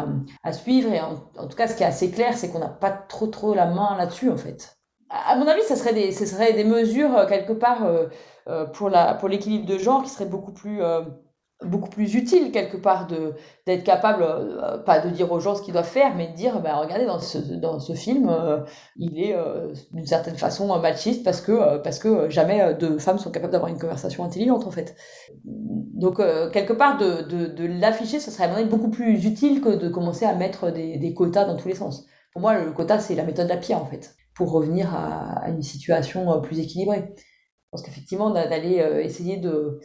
à, suivre. Et en, tout cas, ce qui est assez clair, c'est qu'on n'a pas trop, trop la main là-dessus, en fait. À, mon avis, ça serait des, ce serait des mesures, euh, quelque part, euh, pour, la, pour l'équilibre de genre qui seraient beaucoup plus beaucoup plus utile quelque part de d'être capable euh, pas de dire aux gens ce qu'ils doivent faire mais de dire bah regardez dans ce dans ce film euh, il est euh, d'une certaine façon machiste parce que parce que jamais deux femmes sont capables d'avoir une conversation intelligente en fait. Donc quelque part de de, de l'afficher ça serait beaucoup plus utile que de commencer à mettre des, des quotas dans tous les sens. Pour moi le quota c'est la méthode de la pierre en fait pour revenir à, à une situation plus équilibrée je pense qu'effectivement, d'aller euh, essayer de,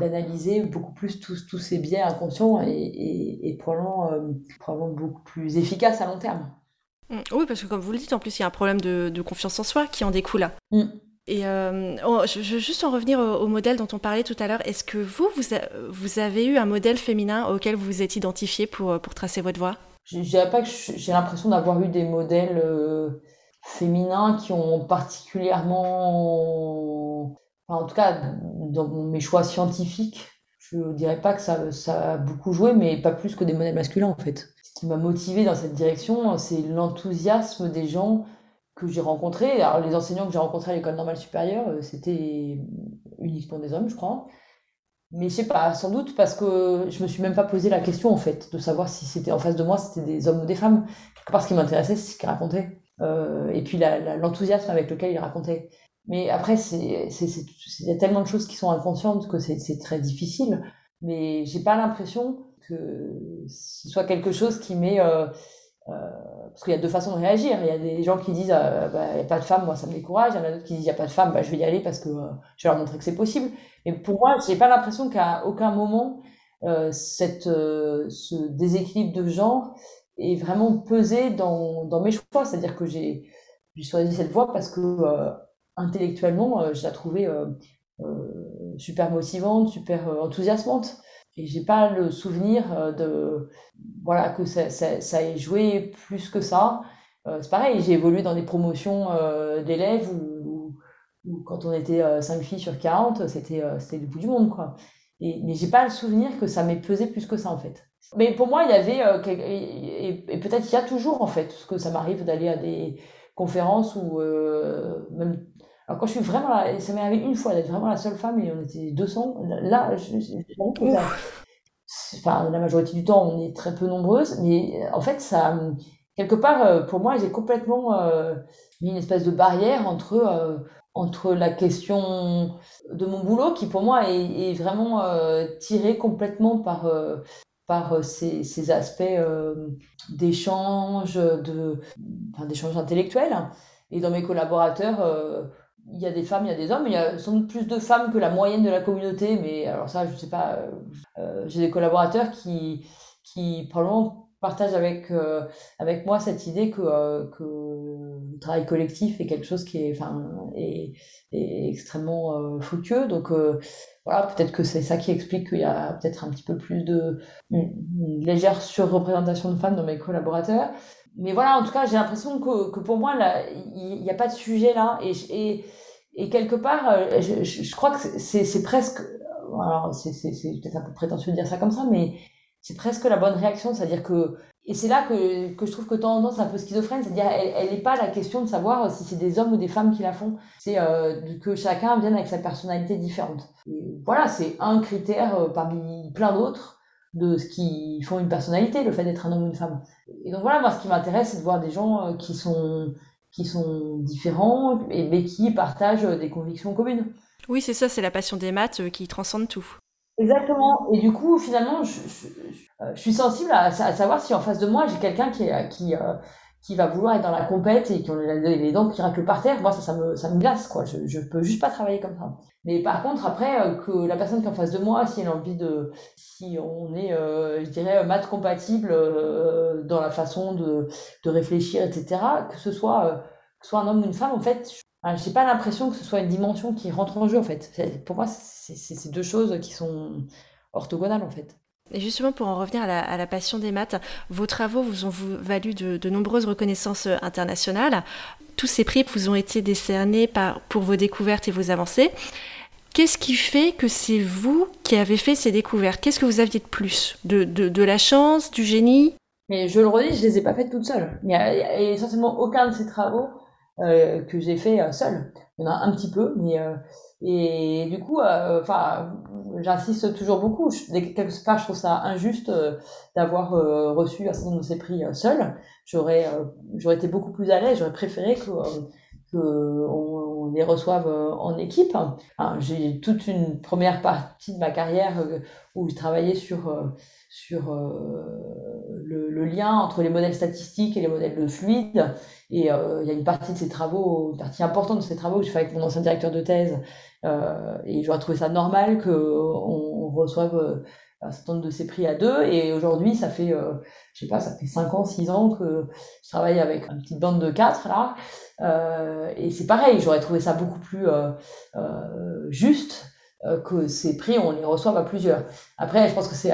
d'analyser beaucoup plus tous, tous ces biais inconscients et, probablement, euh, probablement, beaucoup plus efficace à long terme. Mmh. Oui, parce que comme vous le dites, en plus, il y a un problème de, de confiance en soi qui en découle. Mmh. Et euh, je, veux juste en revenir au, modèle dont on parlait tout à l'heure. Est-ce que vous, vous, vous, avez eu un modèle féminin auquel vous vous êtes identifié pour, pour tracer votre voie? Je dirais pas que j'ai l'impression d'avoir eu des modèles féminins qui ont particulièrement, en tout cas dans mes choix scientifiques, je dirais pas que ça, ça a beaucoup joué, mais pas plus que des modèles masculins en fait. Ce qui m'a motivé dans cette direction, c'est l'enthousiasme des gens que j'ai rencontrés. Alors les enseignants que j'ai rencontrés à l'école normale supérieure, euh, c'était uniquement des hommes, je crois. Mais je sais pas, sans doute parce que je me suis même pas posé la question en fait de savoir si c'était en face de moi c'était des hommes ou des femmes. Quelque part, ce qui m'intéressait, c'est ce qu'ils racontaient. Euh, et puis l'enthousiasme avec lequel il racontait. Mais après, il y a tellement de choses qui sont inconscientes que c'est très difficile. Mais j'ai pas l'impression que ce soit quelque chose qui met. Euh, euh, parce qu'il y a deux façons de réagir. Il y a des gens qui disent bah, il n'y a pas de femme, moi ça me décourage. Il y en a d'autres qui disent il n'y a pas de femme, bah, je vais y aller parce que je vais leur montrer que c'est possible. Mais pour moi, j'ai pas l'impression qu'à aucun moment ce déséquilibre de genre et vraiment pesé dans, dans mes choix. C'est-à-dire que j'ai choisi cette voie parce que euh, intellectuellement, euh, je la trouvais euh, super motivante, super enthousiasmante. Et j'ai pas le souvenir de voilà que ça, ça, ait joué plus que ça. c'est pareil, j'ai évolué dans des promotions d'élèves où, quand on était 5 filles sur 40, c'était c'était le bout du monde. quoi. Et, mais j'ai pas le souvenir que ça m'ait pesé plus que ça en fait. Mais pour moi, il y avait, euh, et, peut-être il y a toujours en fait, parce que ça m'arrive d'aller à des conférences ou euh, même. Alors quand je suis vraiment là, ça m'est arrivé une fois d'être vraiment la seule femme et on était 200. Là, je, enfin, la majorité du temps, on est très peu nombreuses, mais en fait, ça, quelque part, euh, pour moi, j'ai complètement mis une espèce de barrière entre entre la question de mon boulot qui pour moi est, vraiment euh, tiré complètement par par euh, ces, ces aspects euh, d'échange, de, enfin, d'échange intellectuel. Et dans mes collaborateurs, euh, il y a des femmes, il y a des hommes. Il y a sans doute plus de femmes que la moyenne de la communauté, mais alors ça, je sais pas. j'ai des collaborateurs qui, qui probablement partagent avec, avec moi cette idée que, que le travail collectif est quelque chose qui est, enfin, est, est extrêmement fructueux. Donc, voilà, peut-être que c'est ça qui explique qu'il y a peut-être un petit peu plus de une, légère surreprésentation de femmes dans mes collaborateurs. Mais voilà, en tout cas, j'ai l'impression que, que, pour moi, il n'y a pas de sujet là. Et, et, et quelque part, euh, je, je, crois que c'est presque. Alors, c'est peut-être un peu prétentieux de dire ça comme ça, mais c'est presque la bonne réaction. C'est-à-dire que et c'est là que, que, je trouve que tendance un peu schizophrène, c'est-à-dire elle n'est pas la question de savoir si c'est des hommes ou des femmes qui la font, c'est euh, que chacun vienne avec sa personnalité différente. Voilà, c'est un critère euh, parmi plein d'autres de ce qui font une personnalité, le fait d'être un homme ou une femme. Et donc voilà, moi ce qui m'intéresse, c'est de voir des gens euh, qui sont qui sont différents, et, mais qui partagent des convictions communes. Oui, c'est ça, c'est la passion des maths qui transcende tout. Exactement. Et du coup, finalement, je, euh, suis sensible à, savoir si en face de moi, j'ai quelqu'un qui, qui, euh, qui va vouloir être dans la compète et qui a les dents qui raclent par terre. Moi, ça, ça me, glace, quoi. Je, je peux juste pas travailler comme ça. Mais par contre, après, euh, que la personne qui est en face de moi, si elle a envie de, si on est, je dirais, maths compatible dans la façon de, de réfléchir, etc., que ce soit, soit un homme ou une femme, en fait, j'ai pas l'impression que ce soit une dimension qui rentre en jeu en fait. Pour moi, c'est deux choses qui sont orthogonales en fait. Et justement, pour en revenir à la, passion des maths, vos travaux vous ont valu de, nombreuses reconnaissances euh, internationales. Tous ces prix vous ont été décernés par, pour vos découvertes et vos avancées. Qu'est-ce qui fait que c'est vous qui avez fait ces découvertes? Qu'est-ce que vous aviez de plus? De, de, la chance, du génie? Mais je le redis, je les ai pas faites toutes seules. Il n'y a, essentiellement aucun de ces travaux que j'ai fait seul. Il y en a un petit peu, mais et du coup, enfin, j'insiste toujours beaucoup. Je, quelque part, je trouve ça injuste d'avoir reçu un certain nombre de ces prix seul. J'aurais, j'aurais été beaucoup plus à l'aise. J'aurais préféré que qu'on les reçoive en équipe. j'ai toute une première partie de ma carrière où je travaillais sur sur euh, le, lien entre les modèles statistiques et les modèles de. Et euh, il y a une partie de ces travaux, une partie importante de ces travaux que j'ai fait avec mon ancien directeur de thèse. Euh, et j'aurais trouvé ça normal qu'on on reçoive un certain nombre de ces prix à deux. Et aujourd'hui, ça fait, je sais pas, ça fait 5 ans, 6 ans que je travaille avec une petite bande de quatre là. et c'est pareil, j'aurais trouvé ça beaucoup plus juste euh, que ces prix, on les reçoit à plusieurs. Après, je pense que c'est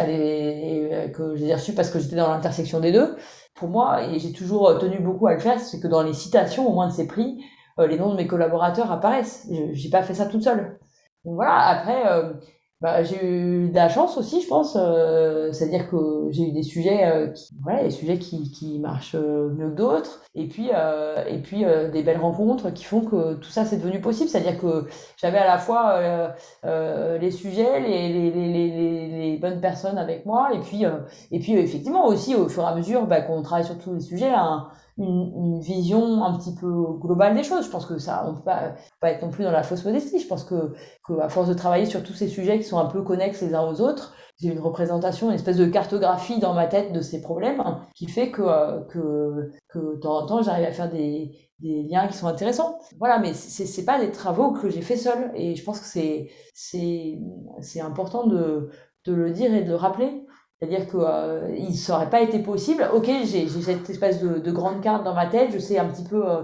que j'ai reçu parce que j'étais dans l'intersection des deux. Pour moi, et j'ai toujours tenu beaucoup à le faire, c'est que dans les citations, au moins de ces prix, euh, les noms de mes collaborateurs apparaissent. J'ai pas fait ça toute seule. Donc voilà, après, euh, bah, j'ai eu de la chance aussi, je pense. Euh, C'est-à-dire que j'ai eu des sujets, euh, qui, voilà, des sujets qui, qui marchent euh, mieux que d'autres. Et puis, euh, et puis euh, des belles rencontres qui font que tout ça c'est devenu possible. C'est-à-dire que j'avais à la fois les sujets, les, les, les, les, les bonnes personnes avec moi, et puis, et puis effectivement aussi au fur et à mesure bah, qu'on travaille sur tous les sujets, un, une, une, vision un petit peu globale des choses. Je pense que ça, on peut pas, pas être non plus dans la fausse modestie. Je pense que, que force de travailler sur tous ces sujets qui sont un peu connexes les uns aux autres, j'ai une représentation, une espèce de cartographie dans ma tête de ces problèmes qui fait que, euh, que, que de temps en temps, j'arrive à faire des, des liens qui sont intéressants. Voilà, mais c'est, c'est pas des travaux que j'ai fait seul. Et je pense que c'est, c'est, c'est important de, de le dire et de le rappeler. C'est-à-dire qu'il euh, ne serait pas été possible. Ok, j'ai cette espèce de, de, grande carte dans ma tête, je sais un petit peu euh,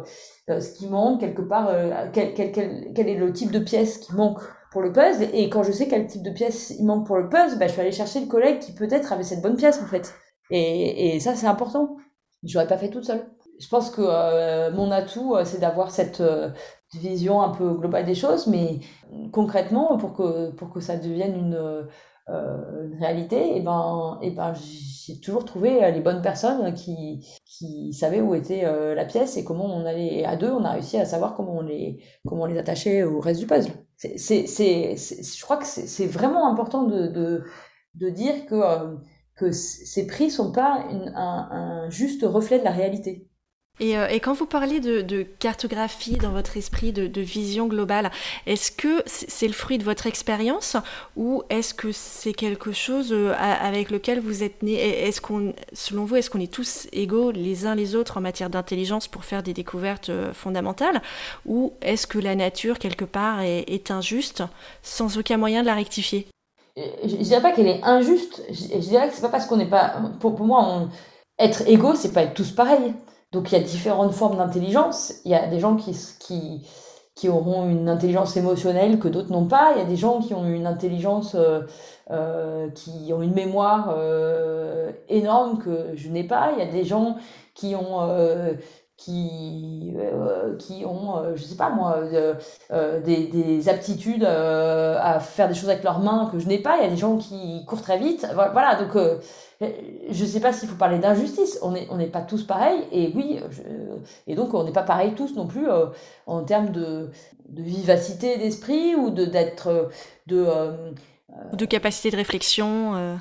euh ce qui manque, quelque part, quel, est le type de pièce qui manque pour le puzzle. Et quand je sais quel type de pièce il manque pour le puzzle, bah, je vais aller chercher le collègue qui peut-être avait cette bonne pièce en fait. Et, ça, c'est important. Je l'aurais pas fait toute seule. Je pense que mon atout, c'est d'avoir cette vision un peu globale des choses, mais concrètement, pour que, pour que ça devienne une une réalité, et ben, et ben j'ai toujours trouvé euh, les bonnes personnes qui, qui savaient où était euh, la pièce et comment on allait à deux, on a réussi à savoir comment on les, comment on les attachait au reste du puzzle. C'est, c'est, c'est, je crois que c'est vraiment important de, de, de dire que, que ces prix sont pas une, un, un juste reflet de la réalité. Et, et, quand vous parlez de, cartographie dans votre esprit, de, vision globale, est-ce que c'est le fruit de votre expérience ou est-ce que c'est quelque chose euh, avec lequel vous êtes né? Est-ce qu'on, selon vous, est-ce qu'on est tous égaux les uns les autres en matière d'intelligence pour faire des découvertes euh, fondamentales? Ou est-ce que la nature quelque part est, injuste sans aucun moyen de la rectifier? Je, ne dirais pas qu'elle est injuste. Je, dirais que c'est pas parce qu'on n'est pas. Pour, moi, être égaux, c'est pas être tous pareils. Donc il y a différentes formes d'intelligence. Il y a des gens qui, qui, qui auront une intelligence émotionnelle que d'autres n'ont pas. Il y a des gens qui ont une intelligence, euh, euh, qui ont une mémoire euh, énorme que je n'ai pas. Il y a des gens qui ont, qui, euh, qui ont, je sais pas moi, des, des, aptitudes à faire des choses avec leurs mains que je n'ai pas. Il y a des gens qui courent très vite. Voilà, donc je ne sais pas s'il faut parler d'injustice. On n'est on pas tous pareils. Et oui, je, et donc on n'est pas pareils tous non plus euh, en termes de, de vivacité d'esprit ou de d'être de euh, de capacité de réflexion. Euh.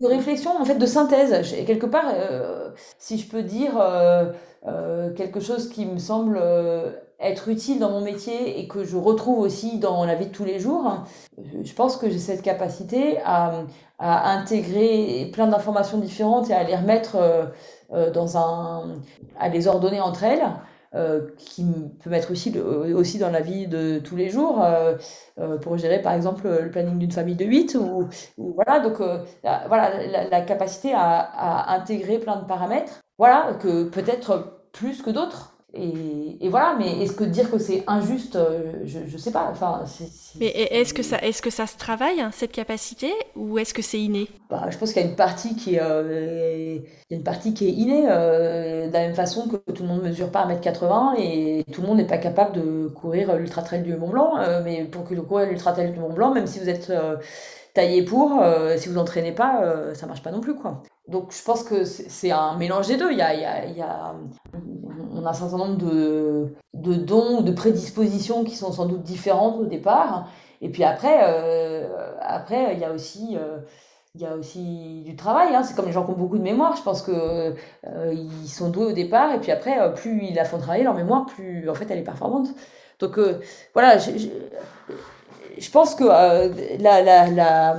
De réflexion, en fait, de synthèse. Quelque part, euh, si je peux dire quelque chose qui me semble être utile dans mon métier et que je retrouve aussi dans la vie de tous les jours, je pense que j'ai cette capacité à, intégrer plein d'informations différentes et à les remettre euh, euh, dans un, à les ordonner entre elles. Euh, qui peut mettre aussi, aussi dans la vie de tous les jours pour gérer par exemple le planning d'une famille de 8 ou, voilà donc voilà la, capacité à, intégrer plein de paramètres voilà que peut-être plus que d'autres et, et, voilà, mais est-ce que dire que c'est injuste, euh, je ne sais pas. Enfin, c mais est-ce que, ça, est -ce que ça se travaille, hein, cette capacité, ou est-ce que c'est inné? Bah, Je pense qu'il y a une partie qui est, euh, il y a une partie qui est innée, euh, de la même façon que tout le monde ne mesure pas 1m80 et tout le monde n'est pas capable de courir l'Ultra Trail du Mont Blanc. Euh, mais pour que courir l'Ultra Trail du Mont Blanc, même si vous êtes taillé pour, si vous entraînez pas, ça marche pas non plus quoi. Donc je pense que c'est un mélange des deux. Il y a, il y a, il y a, on a un certain nombre de, de dons ou de prédispositions qui sont sans doute différentes au départ. Et puis après, après il y a aussi il y a aussi du travail, hein. c'est comme les gens qui ont beaucoup de mémoire, je pense que euh, ils sont doués au départ et puis après, euh, plus ils la font travailler leur mémoire, plus en fait elle est performante. Donc euh, voilà, je, pense que la,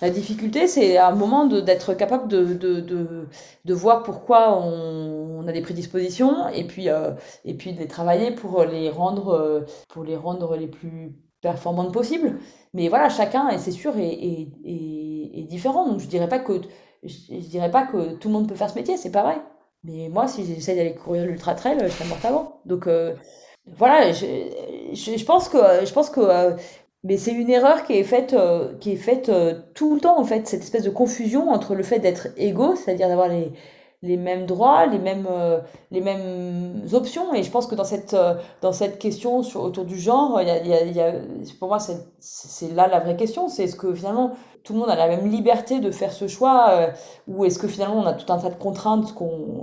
la, difficulté, c'est à un moment d'être capable de, de, de, de, voir pourquoi on, a des prédispositions et puis, et puis de les travailler pour les rendre, pour les, rendre les plus performantes possibles. Mais voilà, chacun, et c'est sûr, est, est, différent. Donc je dirais je, dirais pas que tout le monde peut faire ce métier, c'est pas vrai. Mais moi, si j'essaie d'aller courir l'ultra trail, je serais morte avant. Donc euh, voilà, je, je, pense que je pense que euh, mais c'est une erreur qui est faite euh, qui est faite tout le temps en fait, cette espèce de confusion entre le fait d'être égaux, c'est-à-dire d'avoir les les mêmes droits, les mêmes, euh, les mêmes options. Et je pense que dans cette, euh, dans cette question sur, autour du genre, il y a, y a, pour moi, c'est là la vraie question. C'est est-ce que finalement tout le monde a la même liberté de faire ce choix euh, ou est-ce que finalement on a tout un tas de contraintes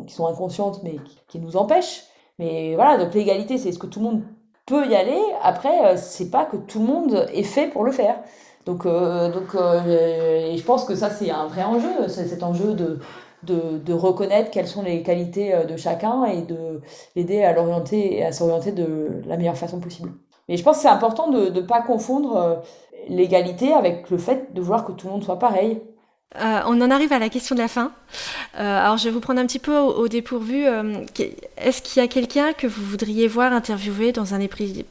qui sont inconscientes mais qui, nous empêchent? Mais voilà, donc l'égalité, c'est est-ce que tout le monde peut y aller Après, c'est pas que tout le monde est fait pour le faire. Donc, donc et je pense que ça, c'est un vrai enjeu, cet enjeu de de, reconnaître quelles sont les qualités euh, de chacun et de l'aider à l'orienter à s'orienter de la meilleure façon possible. Mais je pense que c'est important de ne pas confondre euh, l'égalité avec le fait de vouloir que tout le monde soit pareil. Euh, on en arrive à la question de la fin. Euh, alors, je vais vous prendre un petit peu au, dépourvu. Euh, est-ce qu'il y a quelqu'un que vous voudriez voir interviewer dans un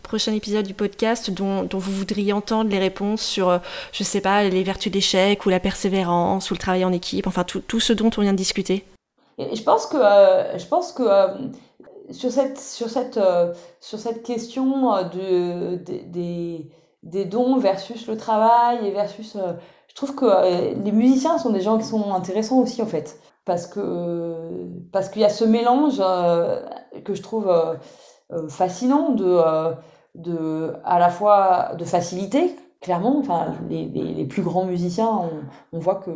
prochain épisode du podcast dont, vous voudriez entendre les réponses sur, je sais pas, les vertus d'échec ou la persévérance ou le travail en équipe, enfin tout, ce dont on vient de discuter? Je pense que, je pense que sur, cette, question de, des dons versus le travail et versus je trouve que euh, les musiciens sont des gens qui sont intéressants aussi en fait. Parce que parce qu'il y a ce mélange euh, que je trouve euh, fascinant de de à la fois de facilité clairement. Enfin les, les, plus grands musiciens on, voit que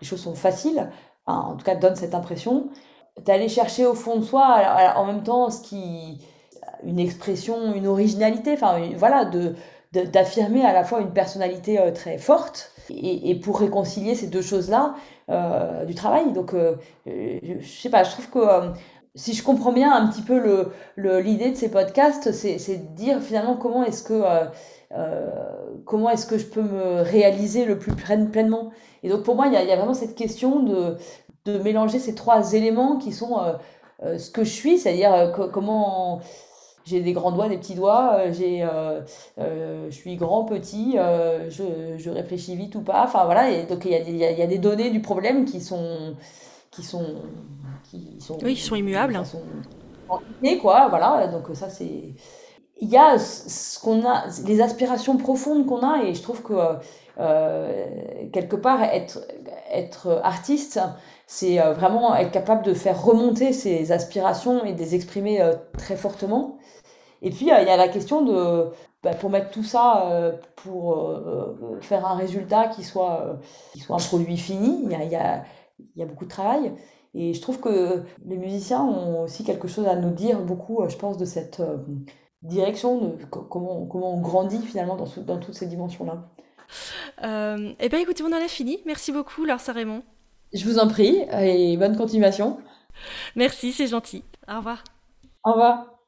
les choses sont faciles. En tout cas donnent cette impression. D'aller chercher au fond de soi en même temps ce qui une expression une originalité. Enfin voilà de d'affirmer à la fois une personnalité très forte et, pour réconcilier ces deux choses-là, euh, du travail. Donc, euh, je, sais pas, je trouve que euh, si je comprends bien un petit peu l'idée le, l'idée de ces podcasts, c'est de dire finalement comment est-ce que, comment est-ce que je peux me réaliser le plus pleinement. Et donc, pour moi, il y a, y a, vraiment cette question de, de mélanger ces trois éléments qui sont ce que je suis, c'est-à-dire comment j'ai des grands doigts, des petits doigts, euh, j'ai, euh, euh, je suis grand, petit, je, je, réfléchis vite ou pas. Enfin voilà, et donc il y a, y, a, y a, des données du problème qui sont, qui sont, qui sont, oui, qui sont immuables. Qui sont quoi, voilà. Donc ça c'est, il y a ce qu'on a, les aspirations profondes qu'on a, et je trouve que quelque part être, être artiste, c'est vraiment être capable de faire remonter ses aspirations et de les exprimer très fortement. Et puis, euh, il y a la question de, bah, pour mettre tout ça, euh, pour euh, faire un résultat qui soit, qui soit un produit fini, il y a, y, a, y a, beaucoup de travail. Et je trouve que les musiciens ont aussi quelque chose à nous dire beaucoup, je pense, de cette direction, de comment, comment on grandit finalement dans, dans toutes ces dimensions-là. Euh, eh bien, écoutez, on en a fini. Merci beaucoup, Laure Raymond. Je vous en prie et bonne continuation. Merci, c'est gentil. Au revoir. Au revoir.